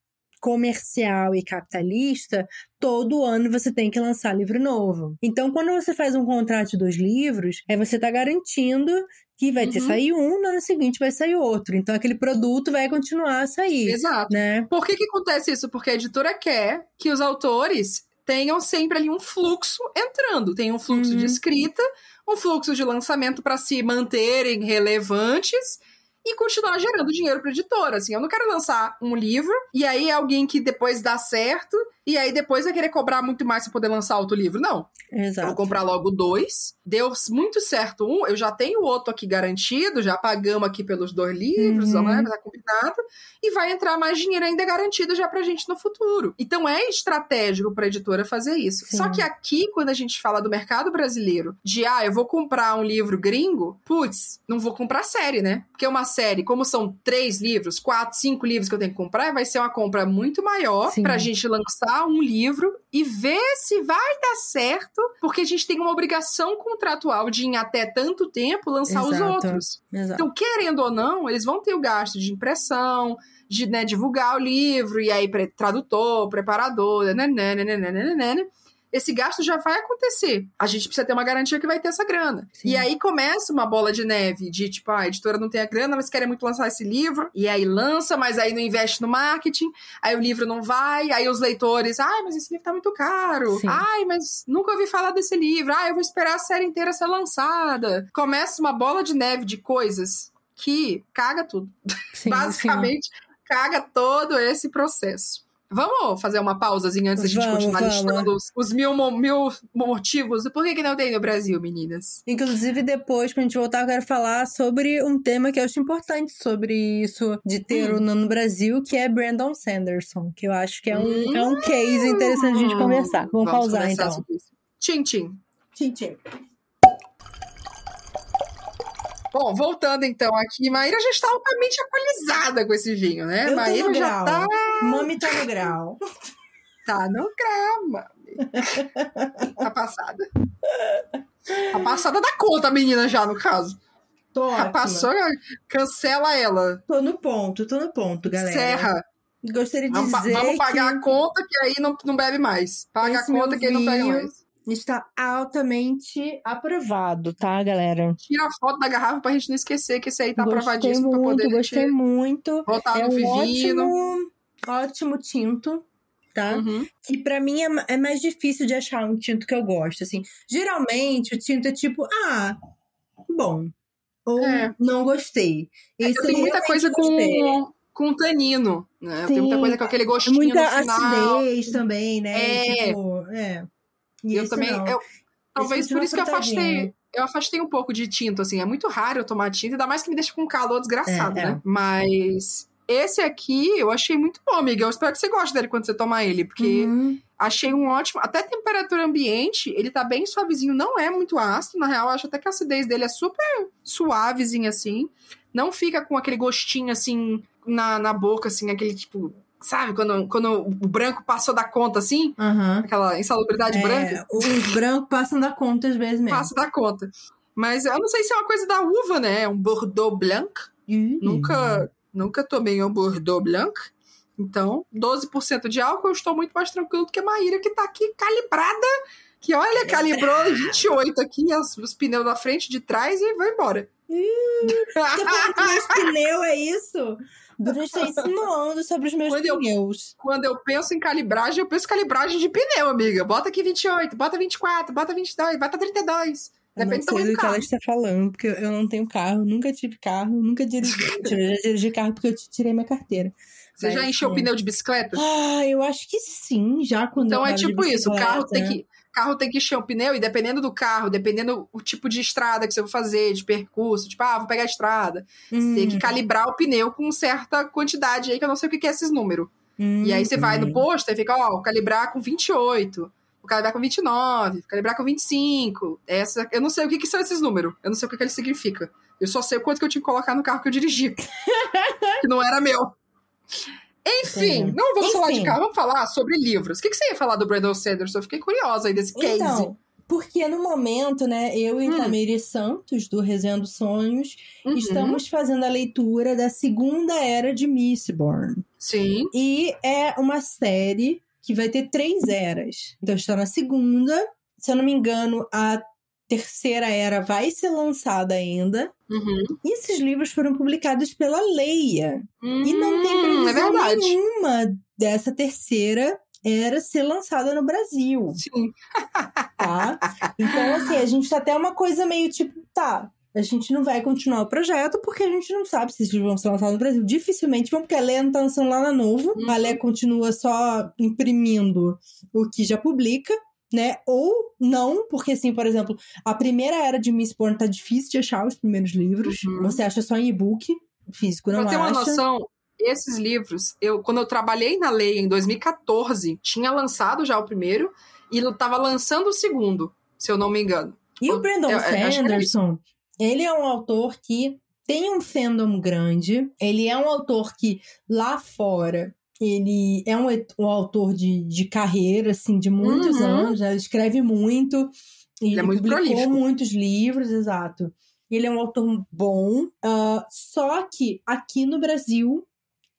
comercial e capitalista, todo ano você tem que lançar livro novo. Então, quando você faz um contrato de dois livros, é você tá garantindo que vai ter Uhum. sair um, no ano seguinte vai sair outro. Então, aquele produto vai continuar a sair, Exato. né? Por que, que acontece isso? Porque a editora quer que os autores tenham sempre ali um fluxo entrando. Tem um fluxo Uhum. de escrita, um fluxo de lançamento para se manterem relevantes e continuar gerando dinheiro para editora. Assim, eu não quero lançar um livro e aí é alguém que depois dá certo e aí depois vai querer cobrar muito mais para poder lançar outro livro. Não. Eu vou Exato. comprar logo dois. Deu muito certo um, eu já tenho o outro aqui garantido, já pagamos aqui pelos dois livros, Uhum. né? Tá combinado. E vai entrar mais dinheiro ainda garantido já pra gente no futuro. Então é estratégico pra editora fazer isso. Sim. Só que aqui, quando a gente fala do mercado brasileiro, de ah, eu vou comprar um livro gringo, putz, não vou comprar série, né? Porque uma série, como são três livros, quatro, cinco livros que eu tenho que comprar, vai ser uma compra muito maior Sim. pra gente lançar um livro e ver se vai dar certo, porque a gente tem uma obrigação contratual de em até tanto tempo lançar os Exato. outros. Exato. Então, querendo ou não, eles vão ter o gasto de impressão, de né, divulgar o livro, e aí tradutor, preparador, nananana. Esse gasto já vai acontecer. A gente precisa ter uma garantia que vai ter essa grana. Sim. E aí começa uma bola de neve de tipo, ah, a editora não tem a grana, mas querem muito lançar esse livro. E aí lança, mas aí não investe no marketing. Aí o livro não vai. Aí os leitores, ai, mas esse livro tá muito caro. Sim. Ai, mas nunca ouvi falar desse livro. Ai, eu vou esperar a série inteira ser lançada. Começa uma bola de neve de coisas que caga tudo. Sim, [laughs] Basicamente, caga todo esse processo. Vamos fazer uma pausazinha antes da gente Vamos, continuar vamos. listando os, os mil, mil motivos do porquê que não tem no Brasil, meninas? Inclusive, depois, quando a gente voltar, eu quero falar sobre um tema que eu acho importante sobre isso de ter Hum. o nome no Brasil, que é Brandon Sanderson, que eu acho que é um, Hum. é um case interessante a gente conversar. Vamos, pausar, conversar então. Tchim, tchim. Tchim, tchim. Bom, voltando então aqui, Maíra já está altamente alcoolizada com esse vinho, né? Eu Maíra já grau. Mami tá no grau. tá no grama. tá passada. Tá passada da conta, a menina, já, no caso. Tô Já ótima. passou, cancela ela. Tô no ponto, tô no ponto, galera. Serra. Gostaria de Vamos, dizer vamos pagar que a conta que aí não, não bebe mais. Paga Esse a conta que aí não pega vinho- mais. está altamente aprovado, tá, galera? Tira a foto da garrafa pra gente não esquecer que esse aí tá gostei aprovadíssimo muito, pra poder gostei muito. botar É no um vivino. ótimo, ótimo tinto, tá? Uhum. Que pra mim é, é mais difícil de achar um tinto que eu gosto, assim. Geralmente o tinto é tipo, ah, bom. Ou É. não gostei. Esse Eu tenho muita coisa gostei. com, com tanino, né? Eu tenho muita Sim. coisa com aquele É gostinho muita no final. acidez também, né? É. Tipo, é. E Eu também. Eu, talvez por isso que eu afastei. Eu afastei um pouco de tinto, assim. É muito raro eu tomar tinto, ainda mais que me deixa com um calor desgraçado, É, é. né? Mas esse aqui eu achei muito bom, amiga. Eu espero que você goste dele quando você tomar ele, porque Uhum. achei um ótimo. Até temperatura ambiente, ele tá bem suavezinho, não é muito ácido. Na real, eu acho até que a acidez dele é super suavezinha, assim. Não fica com aquele gostinho, assim, na, na boca, assim, aquele tipo. Sabe, quando, quando o branco passou da conta, assim? Aham. Aquela insalubridade branca? É, os brancos passam da conta às vezes mesmo. Passa da conta. Mas eu não sei se é uma coisa da uva, né? É um Bordeaux Blanc. Ih. Nunca, nunca tomei um Bordeaux Blanc. Então, 12% de álcool, eu estou muito mais tranquilo do que a Maíra, que tá aqui calibrada. Que olha, calibrou 28 aqui, os, os pneus da frente, de trás e vai embora. Dos meus pneus, é isso? Bruno está insinuando sobre os meus Quando eu- pneus. Quando eu penso em calibragem, eu penso em calibragem de pneu, amiga. Bota aqui 28, bota 24, bota 22, bota 32. Depende do não sei do do que ela está falando, porque eu não tenho carro, nunca tive carro, nunca dirigi. [laughs] Já dirigi carro porque eu tirei minha carteira. Você já Mas, encheu o sim. pneu de bicicleta? Ah, eu acho que sim, já quando Então é tipo isso, o carro tem que carro tem que encher o pneu e dependendo do carro, dependendo o tipo de estrada que você vai fazer, de percurso, tipo, ah, vou pegar a estrada, você tem que Hum, calibrar o pneu com certa quantidade aí que eu não sei o que é esses números. hum, E aí você vai no hum. posto e fica, ó, calibrar com 28. O calibrar com 29, o calibrar com 25. Essa, eu não sei o que, que são esses números. Eu não sei o que, que eles significam. Eu só sei o quanto que eu tinha que colocar no carro que eu dirigi. [laughs] que não era meu. Enfim, não vamos Enfim. falar de carro, vamos falar sobre livros. O que, que você ia falar do Brandon Sanderson? Eu fiquei curiosa aí desse case. Então, porque no momento, né, eu e Hum. Tamiri Santos, do Resenha dos Sonhos, Uhum. estamos fazendo a leitura da segunda era de Mistborn. Sim. E é uma série que vai ter três eras. Então está na segunda. Se eu não me engano, a terceira era vai ser lançada ainda. Uhum. E esses livros foram publicados pela Leia. E não tem Hum, previsão É nenhuma dessa terceira era ser lançada no Brasil, Sim. tá? Então, assim, a gente tá até uma coisa meio tipo, tá, a gente não vai continuar o projeto porque a gente não sabe se livros vão ser lançados no Brasil. Dificilmente vão, porque a Leia não tá lançando lá na novo. Uhum. A Leia continua só imprimindo o que já publica. Né? Ou não, porque assim, por exemplo, a primeira era de Mistborn tá difícil de achar os primeiros livros. Uhum. Você acha só em e-book, físico não pra ter uma acha. noção, esses livros, eu quando eu trabalhei na lei em 2014, tinha lançado já o primeiro e tava lançando o segundo, se eu não me engano. E o Brandon Eu- Sanderson, ele é um autor que tem um fandom grande. Ele é um autor que lá fora ele é um, um autor de, de carreira, assim, de muitos Uhum. anos. né? Ele escreve muito. Ele, Ele é muito publicou prolífico. muitos livros, exato. Ele é um autor bom. ah, só que aqui no Brasil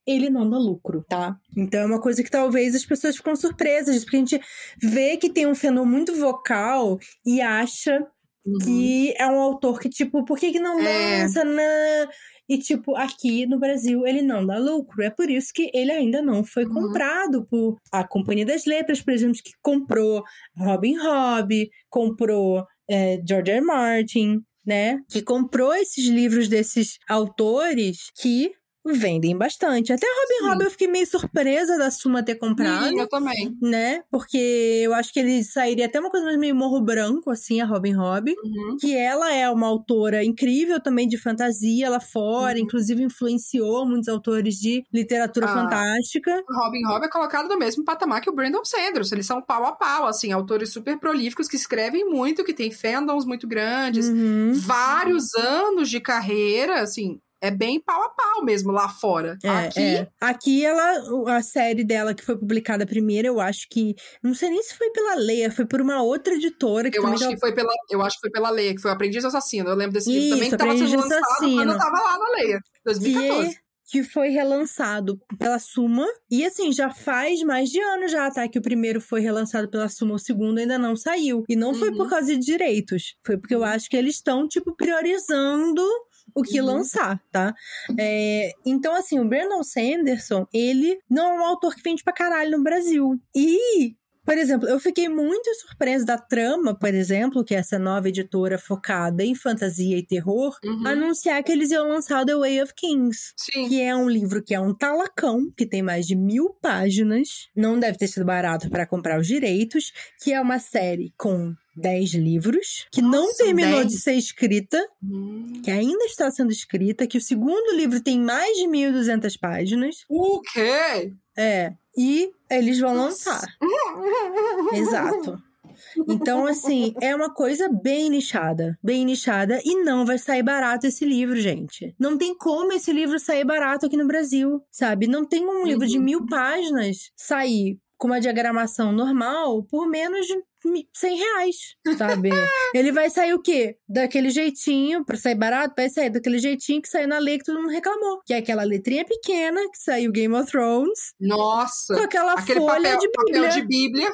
ele não dá lucro, tá? Então é uma coisa que talvez as pessoas ficam surpresas, porque a gente vê que tem um fenômeno muito vocal e acha Uhum. que é um autor que, tipo, por que, que não É. lança? Né? E, tipo, aqui no Brasil ele não dá lucro. É por isso que ele ainda não foi Uhum. comprado por a Companhia das Letras, por exemplo, que comprou Robin Hobb, comprou é, George. R. Martin, né? Que comprou esses livros desses autores que vendem bastante. Até Robin Sim. Hobb eu fiquei meio surpresa da Suma ter comprado Sim, eu também. né? Porque eu acho que ele sairia até uma coisa mais meio morro branco, assim, a Robin Hobb. Uhum. Que ela é uma autora incrível também de fantasia lá fora, Uhum. inclusive influenciou muitos autores de literatura Ah. fantástica. Robin Hobb é colocado no mesmo patamar que o Brandon Sanderson. Eles são pau a pau, assim, autores super prolíficos que escrevem muito, que têm fandoms muito grandes, Uhum. vários anos de carreira, assim, é bem pau a pau mesmo lá fora. É, Aqui, é. Aqui ela, a série dela que foi publicada primeiro, eu acho que. Não sei nem se foi pela Leia, foi por uma outra editora que eu acho que foi pela, eu acho que foi pela Leia, que foi o Aprendiz Assassino. Eu lembro desse livro também Isso, que tava sendo lançado Assassino. quando eu tava lá na Leia, 2014. que, que foi relançado pela Suma. E assim, já faz mais de ano já, tá? Que o primeiro foi relançado pela Suma, o segundo ainda não saiu. E não foi Uhum. por causa de direitos. Foi porque eu acho que eles estão, tipo, priorizando o que Uhum. lançar, tá? É, então, assim, o Brandon Sanderson, ele não é um autor que vende pra caralho no Brasil. E por exemplo, eu fiquei muito surpresa da Trama, por exemplo, que é essa nova editora focada em fantasia e terror, Uhum. anunciar que eles iam lançar o The Way of Kings. Sim. Que é um livro que é um talacão, que tem mais de mil páginas. Não deve ter sido barato para comprar os direitos. Que é uma série com 10 livros, que não Nossa, terminou 10? de ser escrita, Hum. que ainda está sendo escrita, que o segundo livro tem mais de 1.200 páginas. O quê? É. E eles vão Nossa. lançar. [laughs] Exato. Então, assim, é uma coisa bem nichada. Bem nichada. E não vai sair barato esse livro, gente. Não tem como esse livro sair barato aqui no Brasil, sabe? Não tem um livro de Uhum. mil páginas sair com uma diagramação normal por menos de mi- 100 reais, sabe? [laughs] Ele vai sair o quê? Daquele jeitinho, pra sair barato, vai sair daquele jeitinho que saiu na lei que todo mundo reclamou. Que é aquela letrinha pequena que saiu Game of Thrones, Nossa. com aquela Aquele folha papel de papel Bíblia, de Bíblia.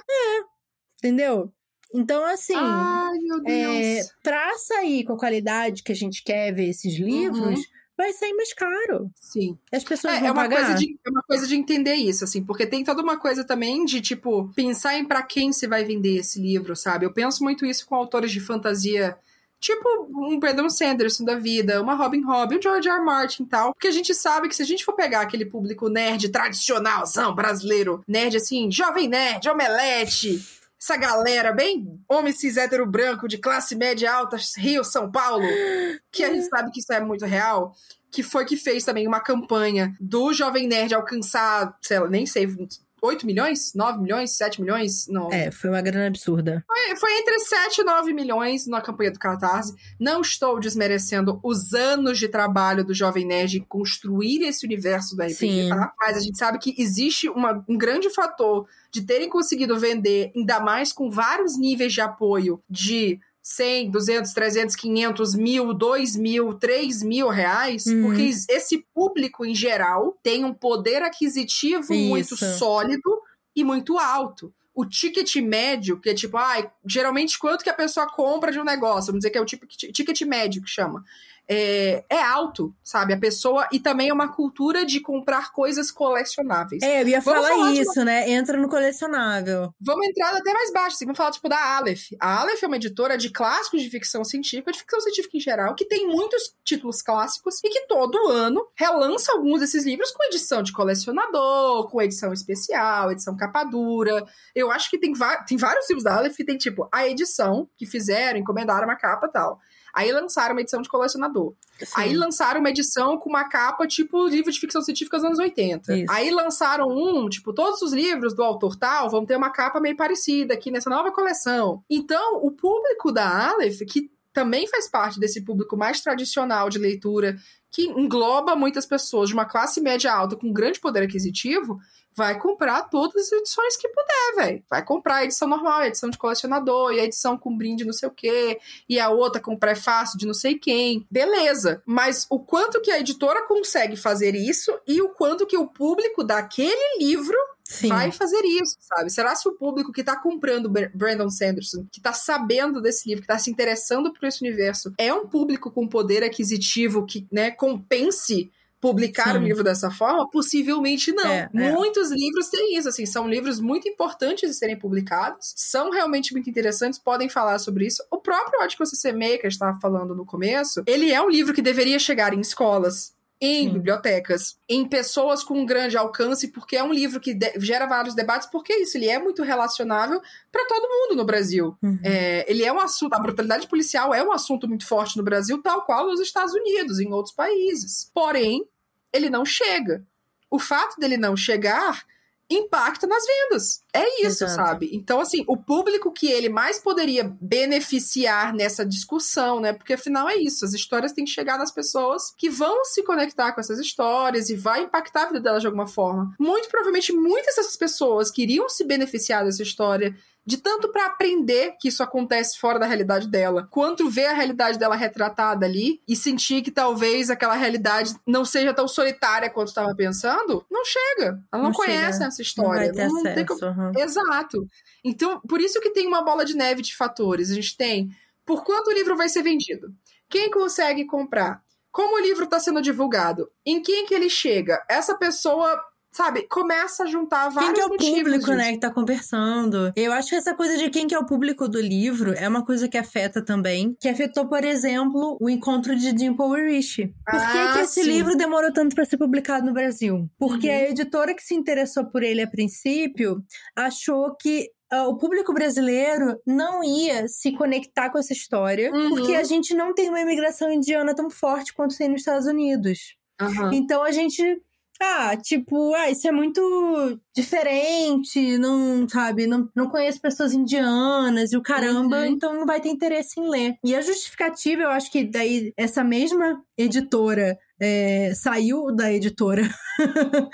entendeu? Então, assim, Ai, meu é, Deus. pra sair com a qualidade que a gente quer ver esses livros, vai sair mais caro. Sim. As pessoas É, vão é uma pagar. coisa de, é uma coisa de entender isso, assim, porque tem toda uma coisa também de, tipo, pensar em pra quem se vai vender esse livro, sabe? Eu penso muito isso com autores de fantasia, tipo um Brandon Sanderson da vida, uma Robin Hobb, um George R. R. Martin e tal, porque a gente sabe que se a gente for pegar aquele público nerd tradicionalzão brasileiro, nerd assim, jovem nerd, omelete, essa galera bem homem cis hétero branco de classe média alta, Rio, São Paulo, que a gente sabe que isso é muito real, que foi que fez também uma campanha do Jovem Nerd alcançar, sei lá, nem sei 8 milhões? 9 milhões? 7 milhões? Não. É, foi uma grana absurda. Foi, foi entre 7 e 9 milhões na campanha do Catarse. Não estou desmerecendo os anos de trabalho do Jovem Nerd em construir esse universo do RPG, tá? Mas a gente sabe que existe uma- um grande fator de terem conseguido vender, ainda mais com vários níveis de apoio de 100, 200, 300, 500, mil, 2 mil, 3 mil reais, Uhum. porque esse público em geral tem um poder aquisitivo muito Isso. sólido e muito alto. O ticket médio, que é tipo, ai, geralmente quanto que a pessoa compra de um negócio, vamos dizer que é o tipo, ticket médio que chama. É, é alto, sabe? A pessoa. E também é uma cultura de comprar coisas colecionáveis. É, eu ia falar, falar isso, né? Entra no colecionável. Vamos entrar até mais baixo, assim, vamos falar, tipo, da Aleph. A Aleph é uma editora de clássicos de ficção científica, de ficção científica em geral, que tem muitos títulos clássicos e que todo ano relança alguns desses livros com edição de colecionador, com edição especial, edição capa dura. Eu acho que tem, tem vários livros da Aleph que tem, tipo, a edição que fizeram, encomendaram uma capa e tal. Aí lançaram uma edição de colecionador. Aí lançaram uma edição com uma capa tipo livro de ficção científica dos anos 80. Isso. Aí lançaram um, tipo, todos os livros do autor tal vão ter uma capa meio parecida aqui nessa nova coleção. Então, o público da Aleph, que também faz parte desse público mais tradicional de leitura, que engloba muitas pessoas de uma classe média alta com grande poder aquisitivo, vai comprar todas as edições que puder, velho. Vai comprar a edição normal, a edição de colecionador, e a edição com brinde não sei o quê, e a outra com prefácio de não sei quem. Beleza. Mas o quanto que a editora consegue fazer isso e o quanto que o público daquele livro Sim. vai fazer isso, sabe? Será se o público que tá comprando Br- Brandon Sanderson, que tá sabendo desse livro, que tá se interessando por esse universo, é um público com poder aquisitivo que, né, compense publicar Sim. um livro dessa forma? Possivelmente não. É, é. Muitos livros têm isso, assim, são livros muito importantes de serem publicados, são realmente muito interessantes, podem falar sobre isso. O próprio Ótico CCME, que a gente estava falando no começo, ele é um livro que deveria chegar em escolas, em Sim. bibliotecas, em pessoas com um grande alcance, porque é um livro que gera vários debates, porque é isso, ele é muito relacionável para todo mundo no Brasil. Uhum. É, ele é um assunto, a brutalidade policial é um assunto muito forte no Brasil, tal qual nos Estados Unidos, em outros países. Porém, ele não chega. O fato dele não chegar impacta nas vendas. É isso, Exato. sabe? Então, assim, o público que ele mais poderia beneficiar nessa discussão, né? Porque afinal é isso, as histórias têm que chegar nas pessoas que vão se conectar com essas histórias e vai impactar a vida delas de alguma forma. Muito provavelmente muitas dessas pessoas queriam se beneficiar dessa história de tanto para aprender que isso acontece fora da realidade dela, quanto ver a realidade dela retratada ali e sentir que talvez aquela realidade não seja tão solitária quanto estava pensando, não chega. Ela não, Não conhece chega. essa história. Não- não tem acesso. como- uhum. Exato. Então, por isso que tem uma bola de neve de fatores. A gente tem por quanto o livro vai ser vendido? Quem consegue comprar? Como o livro está sendo divulgado? Em quem que ele chega? Essa pessoa, sabe, começa a juntar vários Quem que é o público, disso. né, que tá conversando? Eu acho que essa coisa de quem que é o público do livro é uma coisa que afeta também. Que afetou, por exemplo, o encontro de Dimple e Rich. Por que, Ah, que esse sim. livro demorou tanto pra ser publicado no Brasil? Porque Uhum. a editora que se interessou por ele a princípio achou que ah, o público brasileiro não ia se conectar com essa história, Uhum. porque a gente não tem uma imigração indiana tão forte quanto tem nos Estados Unidos. Aham. Então a gente. Ah, tipo, ah, isso é muito diferente, não, sabe, não, não conheço pessoas indianas e o caramba, Uhum. então não vai ter interesse em ler. E a justificativa, eu acho que daí essa mesma editora é, saiu da editora. [laughs]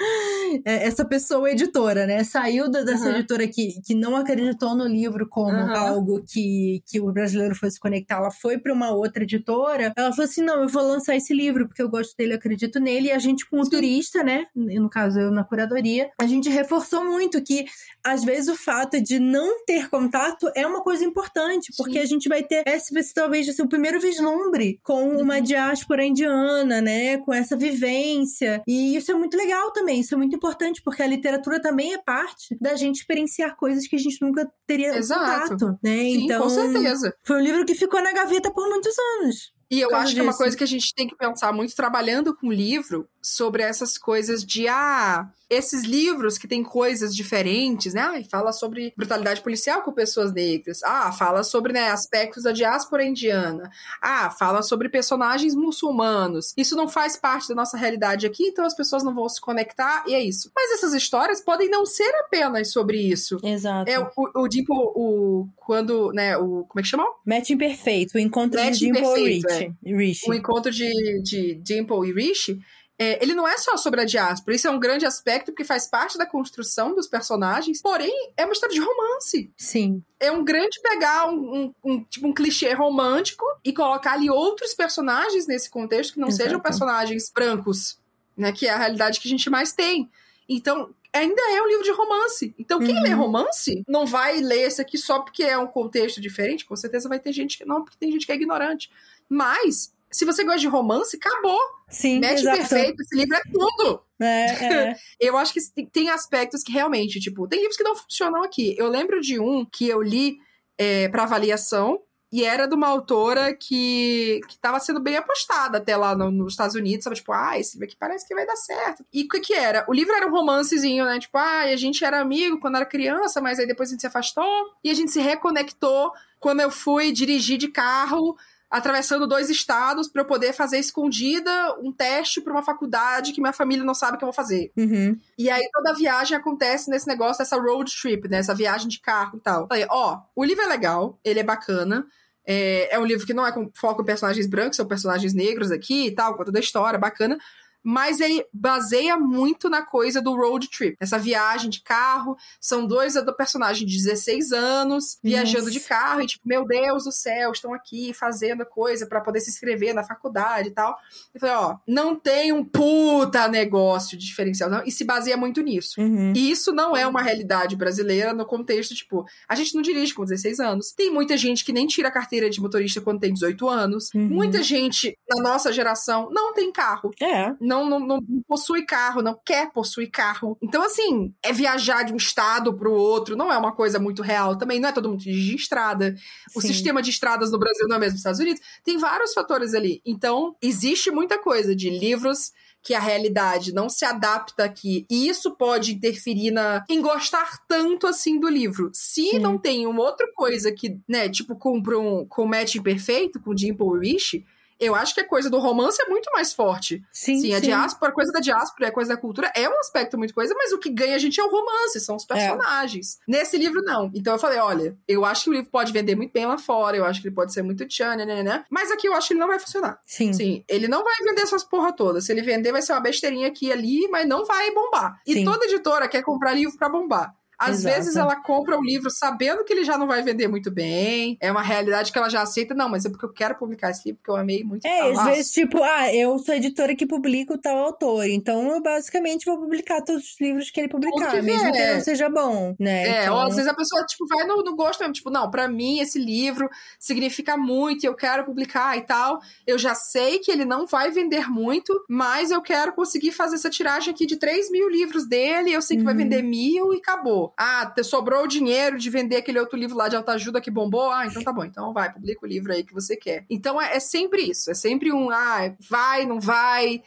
É, essa pessoa editora, né? Saiu da- dessa Uhum. editora que, que não acreditou no livro como Uhum. algo que, que o brasileiro fosse conectar. Ela foi para uma outra editora. Ela falou assim: não, eu vou lançar esse livro porque eu gosto dele, eu acredito nele. E a gente, com o Sim. turista, né? No caso, eu na curadoria, a gente reforçou muito que às vezes o fato de não ter contato é uma coisa importante, porque Sim. a gente vai ter esse ser talvez assim, o primeiro vislumbre com uma Uhum. diáspora indiana, né? Com essa vivência. E isso é muito legal também, isso é muito importante, porque a literatura também é parte da gente experienciar coisas que a gente nunca teria Exato. contato, né? Sim, então, com certeza. foi um livro que ficou na gaveta por muitos anos. E eu acho que é uma disso. coisa que a gente tem que pensar muito trabalhando com livro sobre essas coisas de ah, esses livros que têm coisas diferentes, né? Ah, fala sobre brutalidade policial com pessoas negras. Ah, fala sobre né, aspectos da diáspora indiana. Ah, fala sobre personagens muçulmanos. Isso não faz parte da nossa realidade aqui, então as pessoas não vão se conectar e é isso. Mas essas histórias podem não ser apenas sobre isso. Exato. É o, o tipo o quando, né, o como é que chama? Match imperfeito, o encontro Match de Dimple e Rich. Rishi. O encontro de, de Dimple e Rishi é, ele não é só sobre a diáspora, isso é um grande aspecto porque faz parte da construção dos personagens, porém é uma história de romance. Sim. É um grande pegar um, um, um, tipo um clichê romântico e colocar ali outros personagens nesse contexto que não Exato. sejam personagens brancos, né? Que é a realidade que a gente mais tem. Então, ainda é um livro de romance. Então, quem Uhum. lê romance não vai ler esse aqui só porque é um contexto diferente. Com certeza vai ter gente que não, porque tem gente que é ignorante. Mas, se você gosta de romance, acabou. Sim, Match exato. perfeito. Esse livro é tudo. É, é. [laughs] Eu acho que tem, aspectos que realmente, tipo, tem livros que não funcionam aqui. Eu lembro de um que eu li é, para avaliação. E era de uma autora que, que tava sendo bem apostada até lá no- nos Estados Unidos, sabe? Tipo, ah, esse livro aqui parece que vai dar certo. E o que que era? O livro era um romancezinho, né? Tipo, ah, a gente era amigo quando era criança, mas aí depois a gente se afastou. E a gente se reconectou quando eu fui dirigir de carro atravessando dois estados para eu poder fazer escondida um teste para uma faculdade que minha família não sabe que eu vou fazer. Uhum. E aí toda a viagem acontece nesse negócio dessa road trip, né? Essa viagem de carro e tal. Falei, ó, o livro é legal, ele é bacana. É, é um livro que não é com foco em personagens brancos, são personagens negros aqui e tal, conta da história, bacana. Mas ele baseia muito na coisa do road trip. Essa viagem de carro. São dois do personagem de 16 anos viajando Nossa. de carro. E tipo, meu Deus do céu, estão aqui fazendo coisa para poder se inscrever na faculdade e tal. Eu falei, ó, não tem um puta negócio de diferencial, não. E se baseia muito nisso. Uhum. E isso não é uma realidade brasileira no contexto, tipo, a gente não dirige com 16 anos. Tem muita gente que nem tira a carteira de motorista quando tem 18 anos. Uhum. Muita gente na nossa geração não tem carro. É. Não, não, não possui carro, não quer possuir carro. Então, assim, é viajar de um estado pro outro, não é uma coisa muito real também. Não é todo mundo dirige em estrada. O Sim. sistema de estradas no Brasil não é mesmo nos Estados Unidos. Tem vários fatores ali. Então, existe muita coisa de livros que a realidade não se adapta aqui. E isso pode interferir na em gostar tanto assim do livro. Se Sim. não tem uma outra coisa que, né, tipo, compra um com match imperfeito, com Dimple Rich, eu acho que a coisa do romance é muito mais forte. Sim, Sim, a diáspora, a coisa da diáspora, a coisa da cultura é um aspecto muito coisa, mas o que ganha a gente é o romance, são os personagens. Nesse livro, não. Então eu falei: olha, eu acho que o livro pode vender muito bem lá fora, eu acho que ele pode ser muito tchan, né, né, né. Mas aqui eu acho que ele não vai funcionar. Sim. Sim, ele não vai vender essas porra todas. Se ele vender, vai ser uma besteirinha aqui e ali, mas não vai bombar. E Sim. toda editora quer comprar livro pra bombar. Às Exato. vezes ela compra o livro sabendo que ele já não vai vender muito bem. É uma realidade que ela já aceita. Não, mas é porque eu quero publicar esse livro, porque eu amei muito. É, às vezes, tipo, ah, eu sou editora que publico tal autor, então eu basicamente vou publicar todos os livros que ele publicar, que mesmo que não seja bom, né? É, então... ou às vezes a pessoa, tipo, vai no, no gosto mesmo. Tipo, não, pra mim esse livro significa muito e eu quero publicar e tal. Eu já sei que ele não vai vender muito, mas eu quero conseguir fazer essa tiragem aqui de 3 mil livros dele. Eu sei que vai Uhum. vender mil e acabou. Ah, te- sobrou o dinheiro de vender aquele outro livro lá de autoajuda que bombou. Ah, então tá bom. Então vai, publica o livro aí que você quer. Então é, é sempre isso. É sempre um, ah, vai, não vai.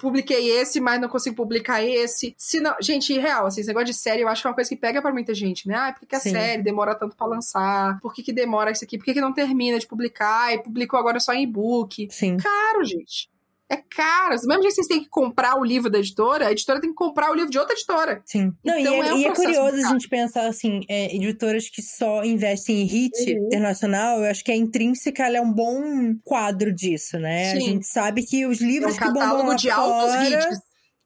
Publiquei esse, mas não consigo publicar esse. Se não, gente, real, assim, esse negócio de série eu acho que é uma coisa que pega pra muita gente, né? Ah, por que, que a Sim. série demora tanto pra lançar? Por que, que demora isso aqui? Por que, que não termina de publicar? E publicou agora só em e-book? Sim. Caro, gente. É caro. Do mesmo jeito que vocês têm que comprar o livro da editora, a editora tem que comprar o livro de outra editora. Sim. Não, Então e é, é um e é curioso a gente pensar assim, é, editoras que só investem em hit Uhum. internacional, eu acho que a Intrínseca ela é um bom quadro disso, né? A Sim. gente sabe que os É livros um que bombam lá de altos fora, hits.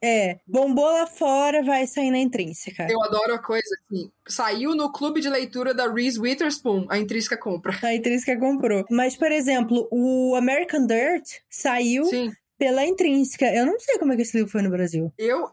é, bombou lá fora, vai sair na Intrínseca. Eu adoro a coisa assim. Saiu no clube de leitura da Reese Witherspoon, a Intrínseca compra. A Intrínseca comprou. Mas, por exemplo, o American Dirt saiu Sim. Pela Intrínseca. Eu não sei como é que esse livro foi no Brasil. Eu,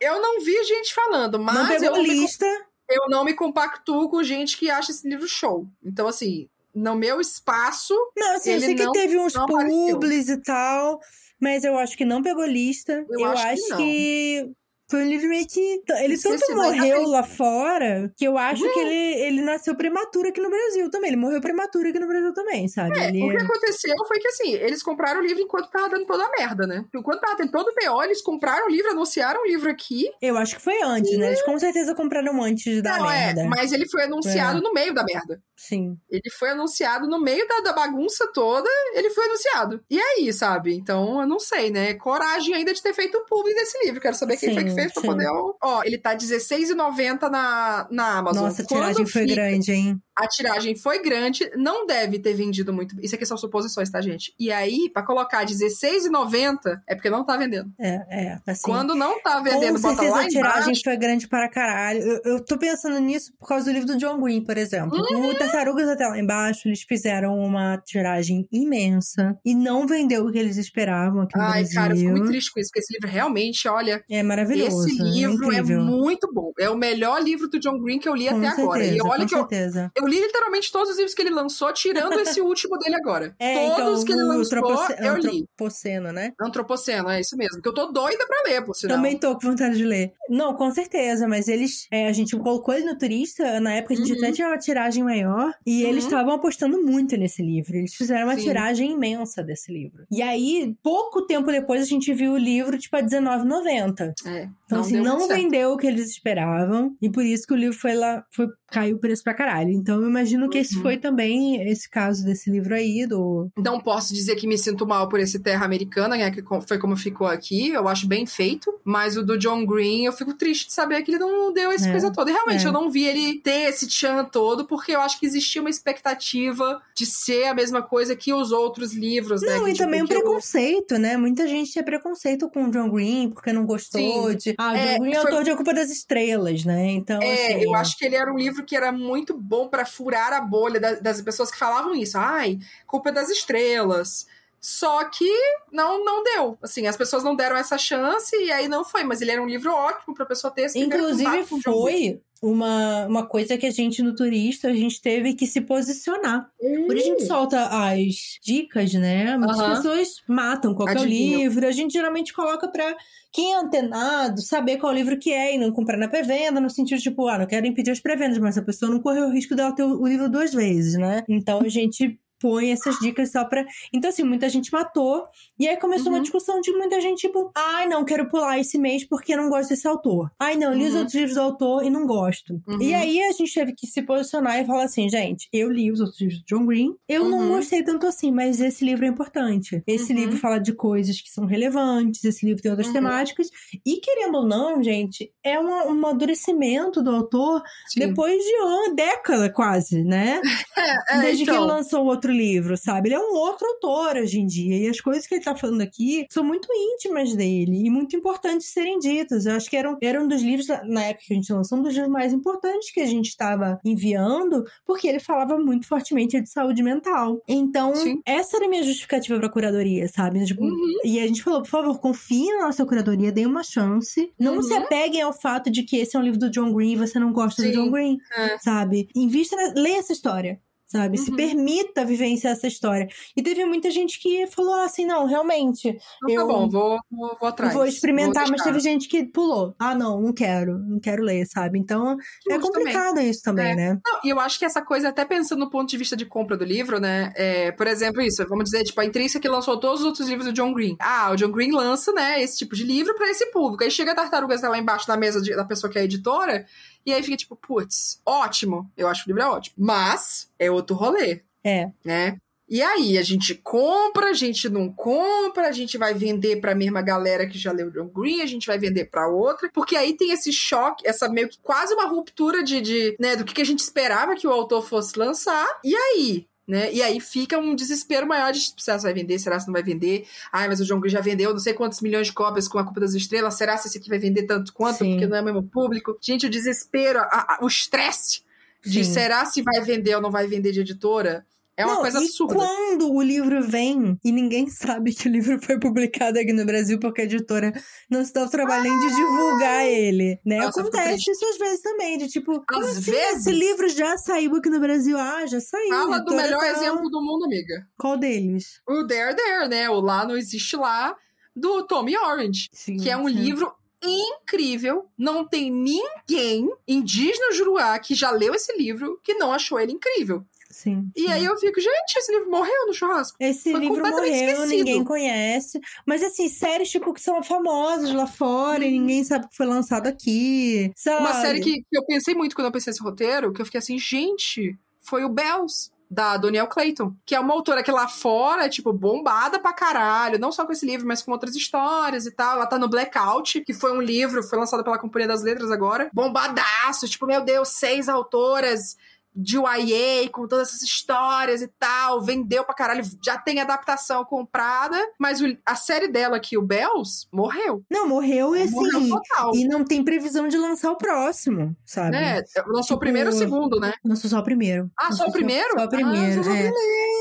eu não vi gente falando, mas não eu pegou não, me, lista. eu não me compactuo com gente que acha esse livro show. Então, assim, no meu espaço, Não, assim, eu sei que não- teve uns não apareceu. publis e tal, mas eu acho que não pegou lista. Eu acho que não. que Foi um livro meio que. Ele tanto morreu lá fora que eu acho que ele, ele nasceu prematuro aqui no Brasil também. Ele morreu prematuro aqui no Brasil também, sabe? É, ele... o que aconteceu foi que assim, eles compraram o livro enquanto tava dando toda a merda, né? Enquanto tava tendo todo o BO, eles compraram o livro, anunciaram o livro aqui. Eu acho que foi antes, né? Eles com certeza compraram antes da não, merda. é, mas ele foi anunciado no meio da merda. Sim. Ele foi anunciado no meio da, da bagunça toda, ele foi anunciado. E aí, sabe? Então, eu não sei, né? Coragem ainda de ter feito o publi desse livro. Quero saber quem foi que Sim, fez pra sim. poder. Ó, ele tá R$16,90 na, na Amazon. Nossa, a Quando tiragem foi fica- grande, hein? A tiragem foi grande, não deve ter vendido muito. Isso aqui são suposições, tá, gente? E aí, pra colocar R$16,90, é porque não tá vendendo. É, é. Assim, Quando não tá vendendo, Com bota certeza lá a tiragem embaixo. foi grande para caralho. Eu, eu tô pensando nisso por causa do livro do John Green, por exemplo. Uhum. O Tartarugas até lá embaixo, eles fizeram uma tiragem imensa e não vendeu o que eles esperavam aqui no Ai, Brasil. cara, eu fico muito triste com isso, porque esse livro realmente, olha, É maravilhoso. esse livro é, incrível. muito bom. É o melhor livro do John Green que eu li Com até agora. E certeza, olha com que eu, certeza. eu li literalmente todos os livros que ele lançou, tirando [laughs] esse último dele agora. É, todos então, que ele lançou, Antropoce- eu li. Antropoceno, né? Antropoceno, é isso mesmo. Que eu tô doida pra ler, por sinal. Também tô com vontade de ler. Não, com certeza, mas eles. é, a gente colocou ele no turista, na época a gente Uhum. até tinha uma tiragem maior, e eles Uhum. estavam apostando muito nesse livro. Eles fizeram uma Sim. tiragem imensa desse livro. E aí, pouco tempo depois, a gente viu o livro, tipo, a R$19,90. É, Então, não assim, não vendeu o que eles esperavam, e por isso que o livro foi lá, foi, caiu o preço pra caralho. Então, eu imagino que esse Uhum. foi também esse caso desse livro aí, do. Não posso dizer que me sinto mal por esse Terra Americana, né? Que foi como ficou aqui. Eu acho bem feito. Mas o do John Green, eu fico triste de saber que ele não deu essa É, coisa toda. E realmente, é. eu não vi ele ter esse tchan todo, porque eu acho que existia uma expectativa de ser a mesma coisa que os outros livros, né? Não, e tipo, também um que eu- preconceito, né? Muita gente tinha preconceito com o John Green porque não gostou Sim. de. Ah, o John É, Green é foi- autor de A Culpa das Estrelas, né? Então. É, assim, eu acho que ele era um livro que era muito bom pra furar a bolha da- das pessoas que falavam isso. Ai, culpa das estrelas. Só que não não deu. Assim, as pessoas não deram essa chance e aí não foi. Mas ele era um livro ótimo pra pessoa ter esse Inclusive, foi uma, uma coisa que a gente, no turista, a gente teve que se posicionar. Por isso a gente solta as dicas, né? Muitas pessoas matam qual é o livro. A gente geralmente coloca pra quem é antenado saber qual livro que é e não comprar na pré-venda, no sentido tipo, ah, não quero impedir as pré-vendas, mas a pessoa não correu o risco dela ter o livro duas vezes, né? Então a gente põe essas dicas só pra. Então, assim, muita gente matou. E aí começou uma Uhum. discussão de muita gente, tipo, ai, não, quero pular esse mês porque não gosto desse autor. Ai, não, li os Uhum. outros livros do autor e não gosto. Uhum. E aí a gente teve que se posicionar e falar assim, gente, eu li os outros livros do John Green, eu não Uhum. gostei tanto assim, mas esse livro é importante. Esse Uhum. livro fala de coisas que são relevantes, esse livro tem outras Uhum. temáticas. E querendo ou não, gente, é uma- um amadurecimento do autor Sim. depois de uma década quase, né? [laughs] É, é, Desde que então. ele lançou outro livro, sabe? Ele é um outro autor hoje em dia. E as coisas que ele tá falando aqui são muito íntimas dele e muito importantes serem ditas. Eu acho que era um, era um dos livros, na época que a gente lançou, um dos livros mais importantes que a gente estava enviando, porque ele falava muito fortemente de saúde mental. Então, Sim. essa era a minha justificativa pra curadoria, sabe? Tipo, Uhum. E a gente falou, por favor, confiem na nossa curadoria, deem uma chance. Não Uhum. se apeguem ao fato de que esse é um livro do John Green e você não gosta Sim. do John Green É. sabe? Invista, na... leia essa história, sabe? Se Uhum. permita vivenciar essa história. E teve muita gente que falou assim, não, realmente, Então eu tá bom, vou, vou, vou atrás. vou experimentar, Vou mas teve gente que pulou. Ah, não, não quero, não quero ler, sabe? Então, é complicado isso também, É. né? Não, e eu acho que essa coisa, até pensando no ponto de vista de compra do livro, né? É, por exemplo, isso, vamos dizer, tipo, a Intrínseca que lançou todos os outros livros do John Green. Ah, o John Green lança, né, esse tipo de livro pra esse público. Aí chega a Tartarugas lá embaixo na mesa de- da pessoa que é editora, e aí fica tipo, putz, ótimo. Eu acho que o livro é ótimo. Mas é outro rolê, É. né? E aí, a gente compra, a gente não compra, a gente vai vender pra mesma galera que já leu o John Green, a gente vai vender pra outra, porque aí tem esse choque, essa meio que quase uma ruptura de, de né, do que, que a gente esperava que o autor fosse lançar. E aí? Né? E aí fica um desespero maior de tipo, será que vai vender, será que não vai vender? Ai, mas o John Green já vendeu não sei quantos milhões de cópias com a Culpa das Estrelas, será que esse aqui vai vender tanto quanto? Sim. Porque não é o mesmo público. Gente, o desespero, a- a- o estresse de Sim. será se vai vender ou não vai vender de editora é uma Não, coisa e absurda. quando o livro vem e ninguém [laughs] sabe que o livro foi publicado aqui no Brasil porque a editora não se dá o trabalho nem de divulgar ele, né? Nossa, Acontece isso às vezes também, de tipo, Às assim? vezes. esse livro já saiu aqui no Brasil? Ah, já saiu. Fala do melhor tá- exemplo do mundo, amiga. Qual deles? O There There, né? O Lá Não Existe Lá, do Tommy Orange. Sim, Que é um sim. livro incrível. Não tem ninguém indígena Juruá que já leu esse livro que não achou ele incrível. Sim. E sim. aí eu fico, gente, esse livro morreu no churrasco. Esse Foi livro morreu, esquecido. ninguém conhece. Mas assim, séries tipo que são famosas lá fora e ninguém sabe que foi lançado aqui. Sabe? Uhum. Uma série que, que eu pensei muito quando eu pensei nesse roteiro, que eu fiquei assim, gente, foi o Bells. Da Danielle Clayton, que é uma autora que lá fora é, tipo, bombada pra caralho, não só com esse livro, mas com outras histórias e tal. Ela tá no Blackout, que foi um livro, foi lançado pela Companhia das Letras agora. Bombadaço, tipo, meu Deus, seis autoras de YA, com todas essas histórias e tal, vendeu pra caralho, já tem adaptação comprada, mas o- a série dela aqui, o Bells, morreu. Não, morreu e Morreu assim. total. E não tem previsão de lançar o próximo, sabe? Né? Lançou Tipo, o primeiro e o segundo, né? Lançou só o primeiro. Ah, só o primeiro? Só o primeiro, Ah, só o é.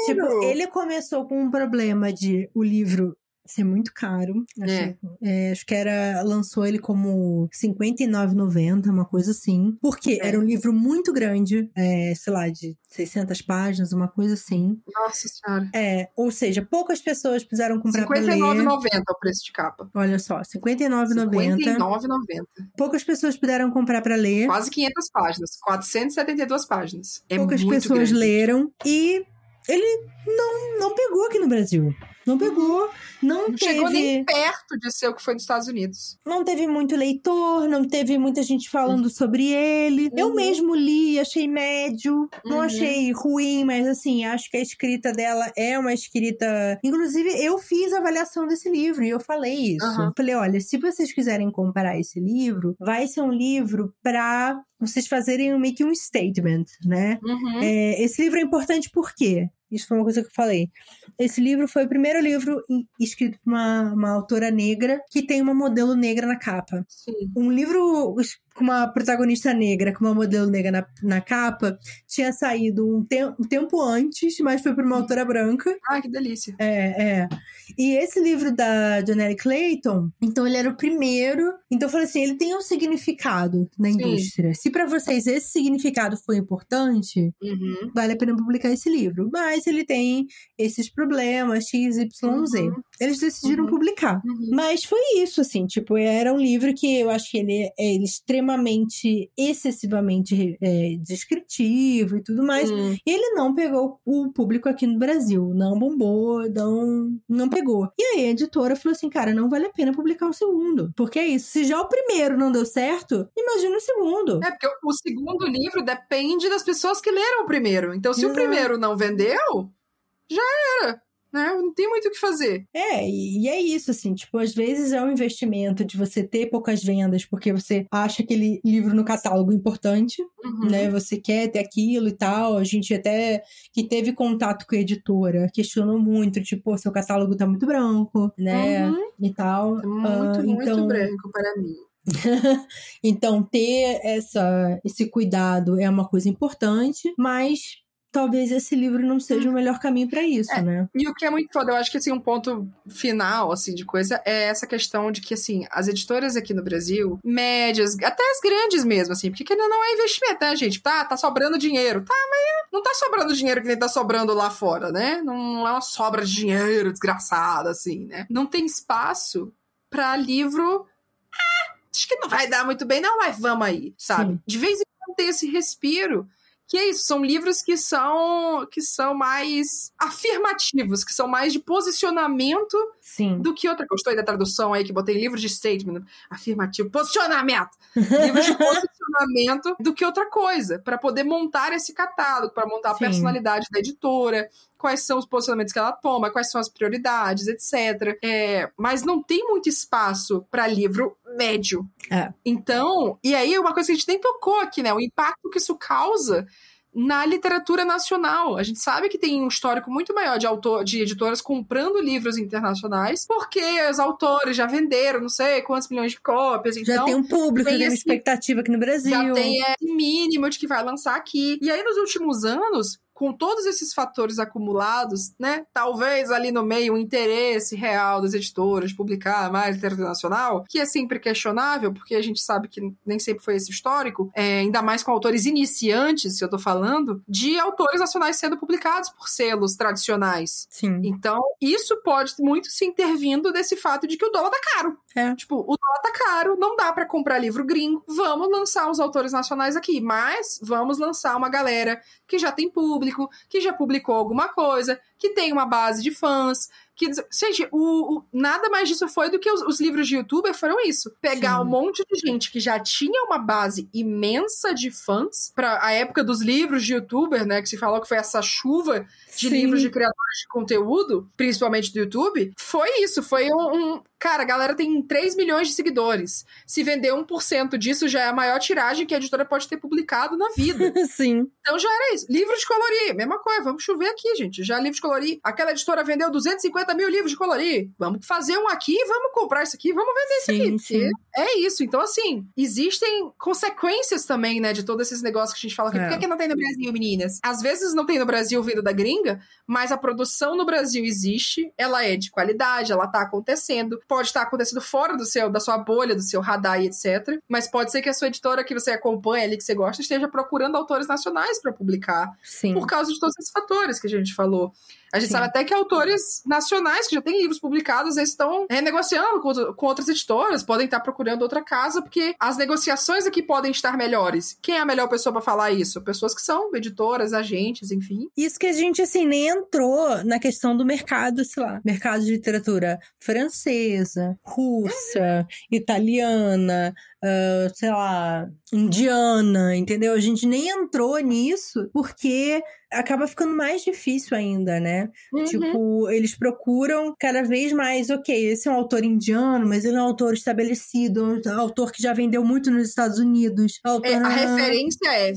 Tipo, primeiro. ele começou com um problema de o livro ser muito caro. Acho, é, acho que era. Lançou ele como R$ 59,90, uma coisa assim. Porque É. era um livro muito grande, é, sei lá, de 600 páginas, uma coisa assim. Nossa senhora. É, ou seja, poucas pessoas puderam comprar pra ler. R$59,90 é o preço de capa. Olha só, R$ 59,90. R$59,90. Poucas pessoas puderam comprar pra ler. Quase 500 páginas. 472 páginas. É poucas pessoas grande. leram e ele não, não pegou aqui no Brasil. Não pegou, não, Não teve, chegou nem perto de ser o que foi nos Estados Unidos. não teve muito leitor, não teve muita gente falando sobre ele. Eu Uhum. mesmo li, achei médio, não Uhum. achei ruim, mas assim, acho que a escrita dela é uma escrita. Inclusive, eu fiz a avaliação desse livro e eu falei isso. Falei, olha, se vocês quiserem comprar esse livro, vai ser um livro pra vocês fazerem meio que um statement, né? Uhum. É, esse livro é importante por quê? Isso foi uma coisa que eu falei. Esse livro foi o primeiro livro escrito por uma, uma autora negra que tem uma modelo negra na capa. Sim. Um livro com uma protagonista negra, com uma modelo negra na, na capa, tinha saído um, te- um tempo antes, mas foi por uma autora branca. Ai, que delícia. É, é. E esse livro da Janelle Clayton, então ele era o primeiro. Então eu falei assim, ele tem um significado na Sim. indústria. Se pra vocês esse significado foi importante, Uhum. vale a pena publicar esse livro. Mas ele tem esses problemas, X, Y, Z. Uhum. Eles decidiram Uhum. publicar. Uhum. Mas foi isso, assim, tipo, era um livro que eu acho que ele é ele é extremamente, excessivamente é, descritivo e tudo mais. Hum. E ele não pegou o público aqui no Brasil. Não bombou, não, não pegou. E aí a editora falou assim, cara, não vale a pena publicar o segundo. Porque é isso, se já o primeiro não deu certo, imagina o segundo. É, porque o segundo livro depende das pessoas que leram o primeiro. Então, se o Exato. primeiro não vendeu, já era. Né? Não tem muito o que fazer. É, e é isso, assim, tipo, às vezes é um investimento de você ter poucas vendas porque você acha aquele livro no catálogo importante, Uhum. né? Você quer ter aquilo e tal. A gente até que teve contato com a editora questionou muito, tipo, "Pô, seu catálogo tá muito branco, né? Uhum. E tal. É Muito, Ah, muito então, branco para mim. [laughs] então, ter essa, esse cuidado é uma coisa importante, mas talvez esse livro não seja o melhor caminho para isso, É. né? E o que é muito foda, eu acho que assim, um ponto final, assim, de coisa, é essa questão de que, assim, as editoras aqui no Brasil, médias, até as grandes mesmo, assim, porque ainda não é investimento, né, gente? Tá, tá sobrando dinheiro. Tá, mas não tá sobrando dinheiro que nem tá sobrando lá fora, né? Não é uma sobra de dinheiro desgraçada, assim, né? Não tem espaço pra livro. Ah, acho que não vai dar muito bem, não, mas vamos aí, sabe? Sim. De vez em quando tem esse respiro que é isso, são livros que são que são mais afirmativos, que são mais de posicionamento Sim. do que outra coisa. Gostou aí da tradução aí que botei livro de statement, afirmativo, posicionamento. livro de [laughs] posicionamento do que outra coisa, para poder montar esse catálogo, para montar a Sim. personalidade da editora, quais são os posicionamentos que ela toma, quais são as prioridades, etc. É, mas não tem muito espaço para livro médio. É. Então, e aí uma coisa que a gente nem tocou aqui, né? O impacto que isso causa na literatura nacional. A gente sabe que tem um histórico muito maior de autor, de editoras comprando livros internacionais, porque os autores já venderam não sei quantos milhões de cópias, Já então tem um público, tem tem uma expectativa aqui no Brasil. já tem esse mínimo de que vai lançar aqui. E aí, nos últimos anos, com todos esses fatores acumulados, né? Talvez ali no meio o interesse real das editoras de publicar mais literatura nacional, que é sempre questionável, porque a gente sabe que nem sempre foi esse histórico, é, ainda mais com autores iniciantes, se eu tô falando, de autores nacionais sendo publicados por selos tradicionais. Sim. Então, isso pode muito se intervindo desse fato de que o dólar tá caro. É. Tipo, o dólar tá caro, não dá para comprar livro gringo, vamos lançar os autores nacionais aqui, mas vamos lançar uma galera que já tem público, que já publicou alguma coisa, que tem uma base de fãs, que, gente, o, o, nada mais disso foi do que os, os livros de youtuber foram isso. Pegar Sim. um monte de gente que já tinha uma base imensa de fãs, pra a época dos livros de youtuber, né, que se falou que foi essa chuva de Sim. livros de criadores de conteúdo, principalmente do YouTube, foi isso, foi um... um- cara, a galera tem 3 milhões de seguidores. Se vender 1% disso já é a maior tiragem que a editora pode ter publicado na vida. [laughs] Sim. Então já era isso. Livro de colorir, mesma coisa. Vamos chover aqui, gente. Já livro de colorir. Aquela editora vendeu 250 mil livros de colorir. Vamos fazer um aqui, vamos comprar isso aqui, vamos vender isso aqui. sim. É isso. Então, assim, existem consequências também, né, de todos esses negócios que a gente fala aqui. É. Por que, que não tem no Brasil, meninas? Às vezes não tem no Brasil vindo da gringa, mas a produção no Brasil existe, ela é de qualidade, ela tá acontecendo. Pode estar acontecendo fora do seu, da sua bolha, do seu radar e etc. Mas pode ser que a sua editora que você acompanha ali, que você gosta, esteja procurando autores nacionais para publicar Sim. por causa de todos esses fatores que a gente falou. A gente Sim. sabe até que autores nacionais que já têm livros publicados eles estão renegociando com, com outras editoras, podem estar procurando outra casa, porque as negociações aqui podem estar melhores. Quem é a melhor pessoa para falar isso? Pessoas que são editoras, agentes, enfim. Isso que a gente, assim, nem entrou na questão do mercado, sei lá, mercado de literatura francesa, russa, italiana, ah, sei lá, indiana, entendeu? A gente nem entrou nisso porque acaba ficando mais difícil ainda, né? Uhum. Tipo, eles procuram cada vez mais, ok, esse é um autor indiano, mas ele é um autor estabelecido, um autor que já vendeu muito nos Estados Unidos. Autor... É, a referência é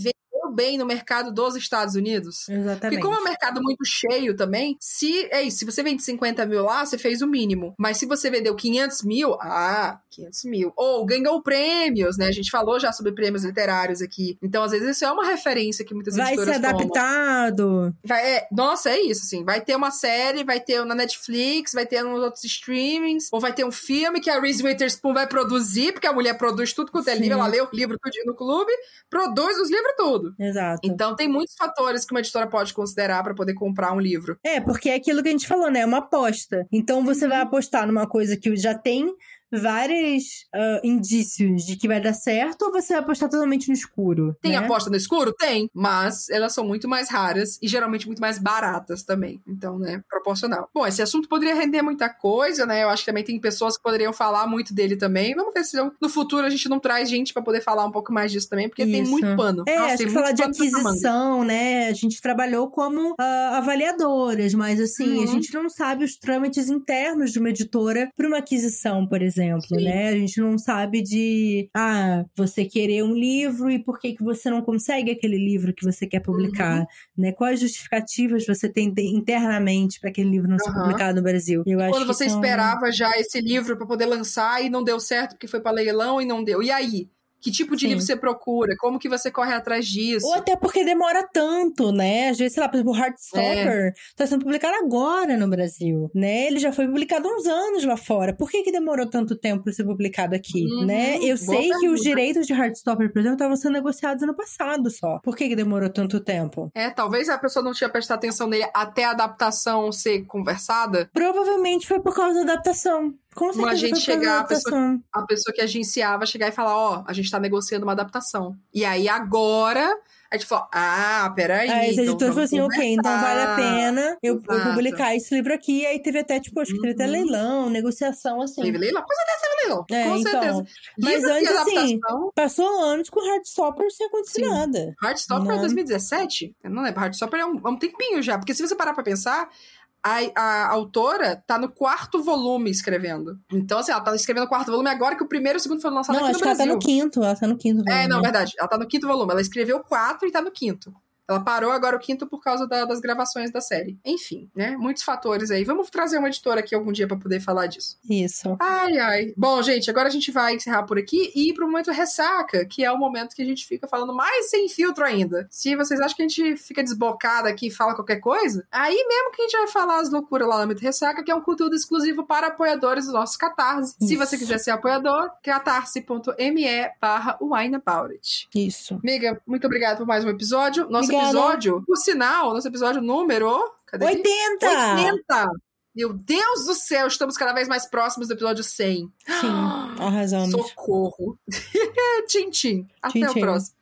bem no mercado dos Estados Unidos. Exatamente. Porque como é um mercado muito cheio também, se é isso, se você vende 50 mil lá, você fez o mínimo. Mas se você vendeu 500 mil, ah, 500 mil. Ou ganhou prêmios, né? A gente falou já sobre prêmios literários aqui. Então, às vezes, isso é uma referência que muitas Vai ser editoras tomam. adaptado. Vai, é, nossa, é isso, assim. Vai ter uma série, vai ter na Netflix, vai ter nos outros streamings, ou vai ter um filme que a Reese Witherspoon vai produzir, porque a mulher produz tudo quanto é livro, ela lê o livro tudinho no clube, produz os livros tudo. Exato. Então tem muitos fatores que uma editora pode considerar para poder comprar um livro. É, porque é aquilo que a gente falou, né? É uma aposta. Então você vai apostar numa coisa que já tem vários ah, indícios de que vai dar certo, ou você vai apostar totalmente no escuro? Tem né? aposta no escuro? Tem, mas elas são muito mais raras e geralmente muito mais baratas também. Então, né, proporcional. Bom, esse assunto poderia render muita coisa, né? Eu acho que também tem pessoas que poderiam falar muito dele também. Vamos ver se no futuro a gente não traz gente para poder falar um pouco mais disso também, porque tem Isso. muito pano. É, Nossa, acho tem que falar de aquisição, né? A gente trabalhou como ah, avaliadoras, mas assim, Uhum. a gente não sabe os trâmites internos de uma editora para uma aquisição, por exemplo, Sim. né? A gente não sabe de, ah, você querer um livro e por que, que você não consegue aquele livro que você quer publicar, Uhum. né? Quais justificativas você tem internamente para aquele livro não ser Aham. publicado no Brasil? Eu acho Quando você são- esperava já esse livro para poder lançar e não deu certo porque foi para leilão e não deu. E aí? Que tipo de Sim. livro você procura? Como que você corre atrás disso? Ou até porque demora tanto, né? Às vezes, sei lá, por exemplo, o Heartstopper É. tá sendo publicado agora no Brasil, né? Ele já foi publicado há uns anos lá fora. Por que que demorou tanto tempo pra ser publicado aqui, Uhum, né? Eu sei que os pergunta. direitos de Heartstopper, por exemplo, estavam sendo negociados ano passado só. Por que que demorou tanto tempo? É, talvez a pessoa não tinha prestado atenção nele até a adaptação ser conversada. Provavelmente foi por causa da adaptação. Com certeza causa chegar, a pessoa-. A pessoa que agenciava chegar e falar: Ó, a gente tá negociando uma adaptação. E aí agora a gente falou: Ah, peraí. Aí esse então editor falou vamos assim, ok, então vale a conversar." pena eu, eu publicar esse livro aqui. Aí teve até, tipo, acho que teve até Uhum. leilão, negociação, assim. Teve leilão? Com certeza teve leilão. É, Com então. certeza. Mas antes, de assim, adaptação. Passou anos com Heartstopper sem acontecer Sim. nada. Heartstopper é Né? 2017? Eu não lembro. Heartstopper é um, é um tempinho já. Porque se você parar pra pensar, a, a autora tá no quarto volume escrevendo. Então, assim, ela tá escrevendo o quarto volume agora que o primeiro e o segundo foram lançados não, aqui acho no que ela Brasil. tá no quinto. Ela tá no quinto. É, volume. não, verdade. Ela tá no quinto volume. Ela escreveu quatro e tá no quinto. Ela parou agora o quinto por causa da, das gravações da série. Enfim, né? Muitos fatores aí. Vamos trazer uma editora aqui algum dia para poder falar disso. Isso. Ai, ai. Bom, gente, agora a gente vai encerrar por aqui e ir pro momento ressaca, que é o momento que a gente fica falando mais sem filtro ainda. Se vocês acham que a gente fica desbocada aqui e fala qualquer coisa, aí mesmo que a gente vai falar as loucuras lá no momento ressaca, que é um conteúdo exclusivo para apoiadores do nosso Catarse. Isso. Se você quiser ser apoiador, catarse.me barra Isso. Amiga, muito obrigada por mais um episódio. Nosso Obrigada. episódio, por sinal, nosso episódio número... Cadê 80! Aqui? 80! Meu Deus do céu, estamos cada vez mais próximos do episódio 100. Sim, arrasamos. Socorro. [laughs] tchim, tchim. Até tchim, o próximo.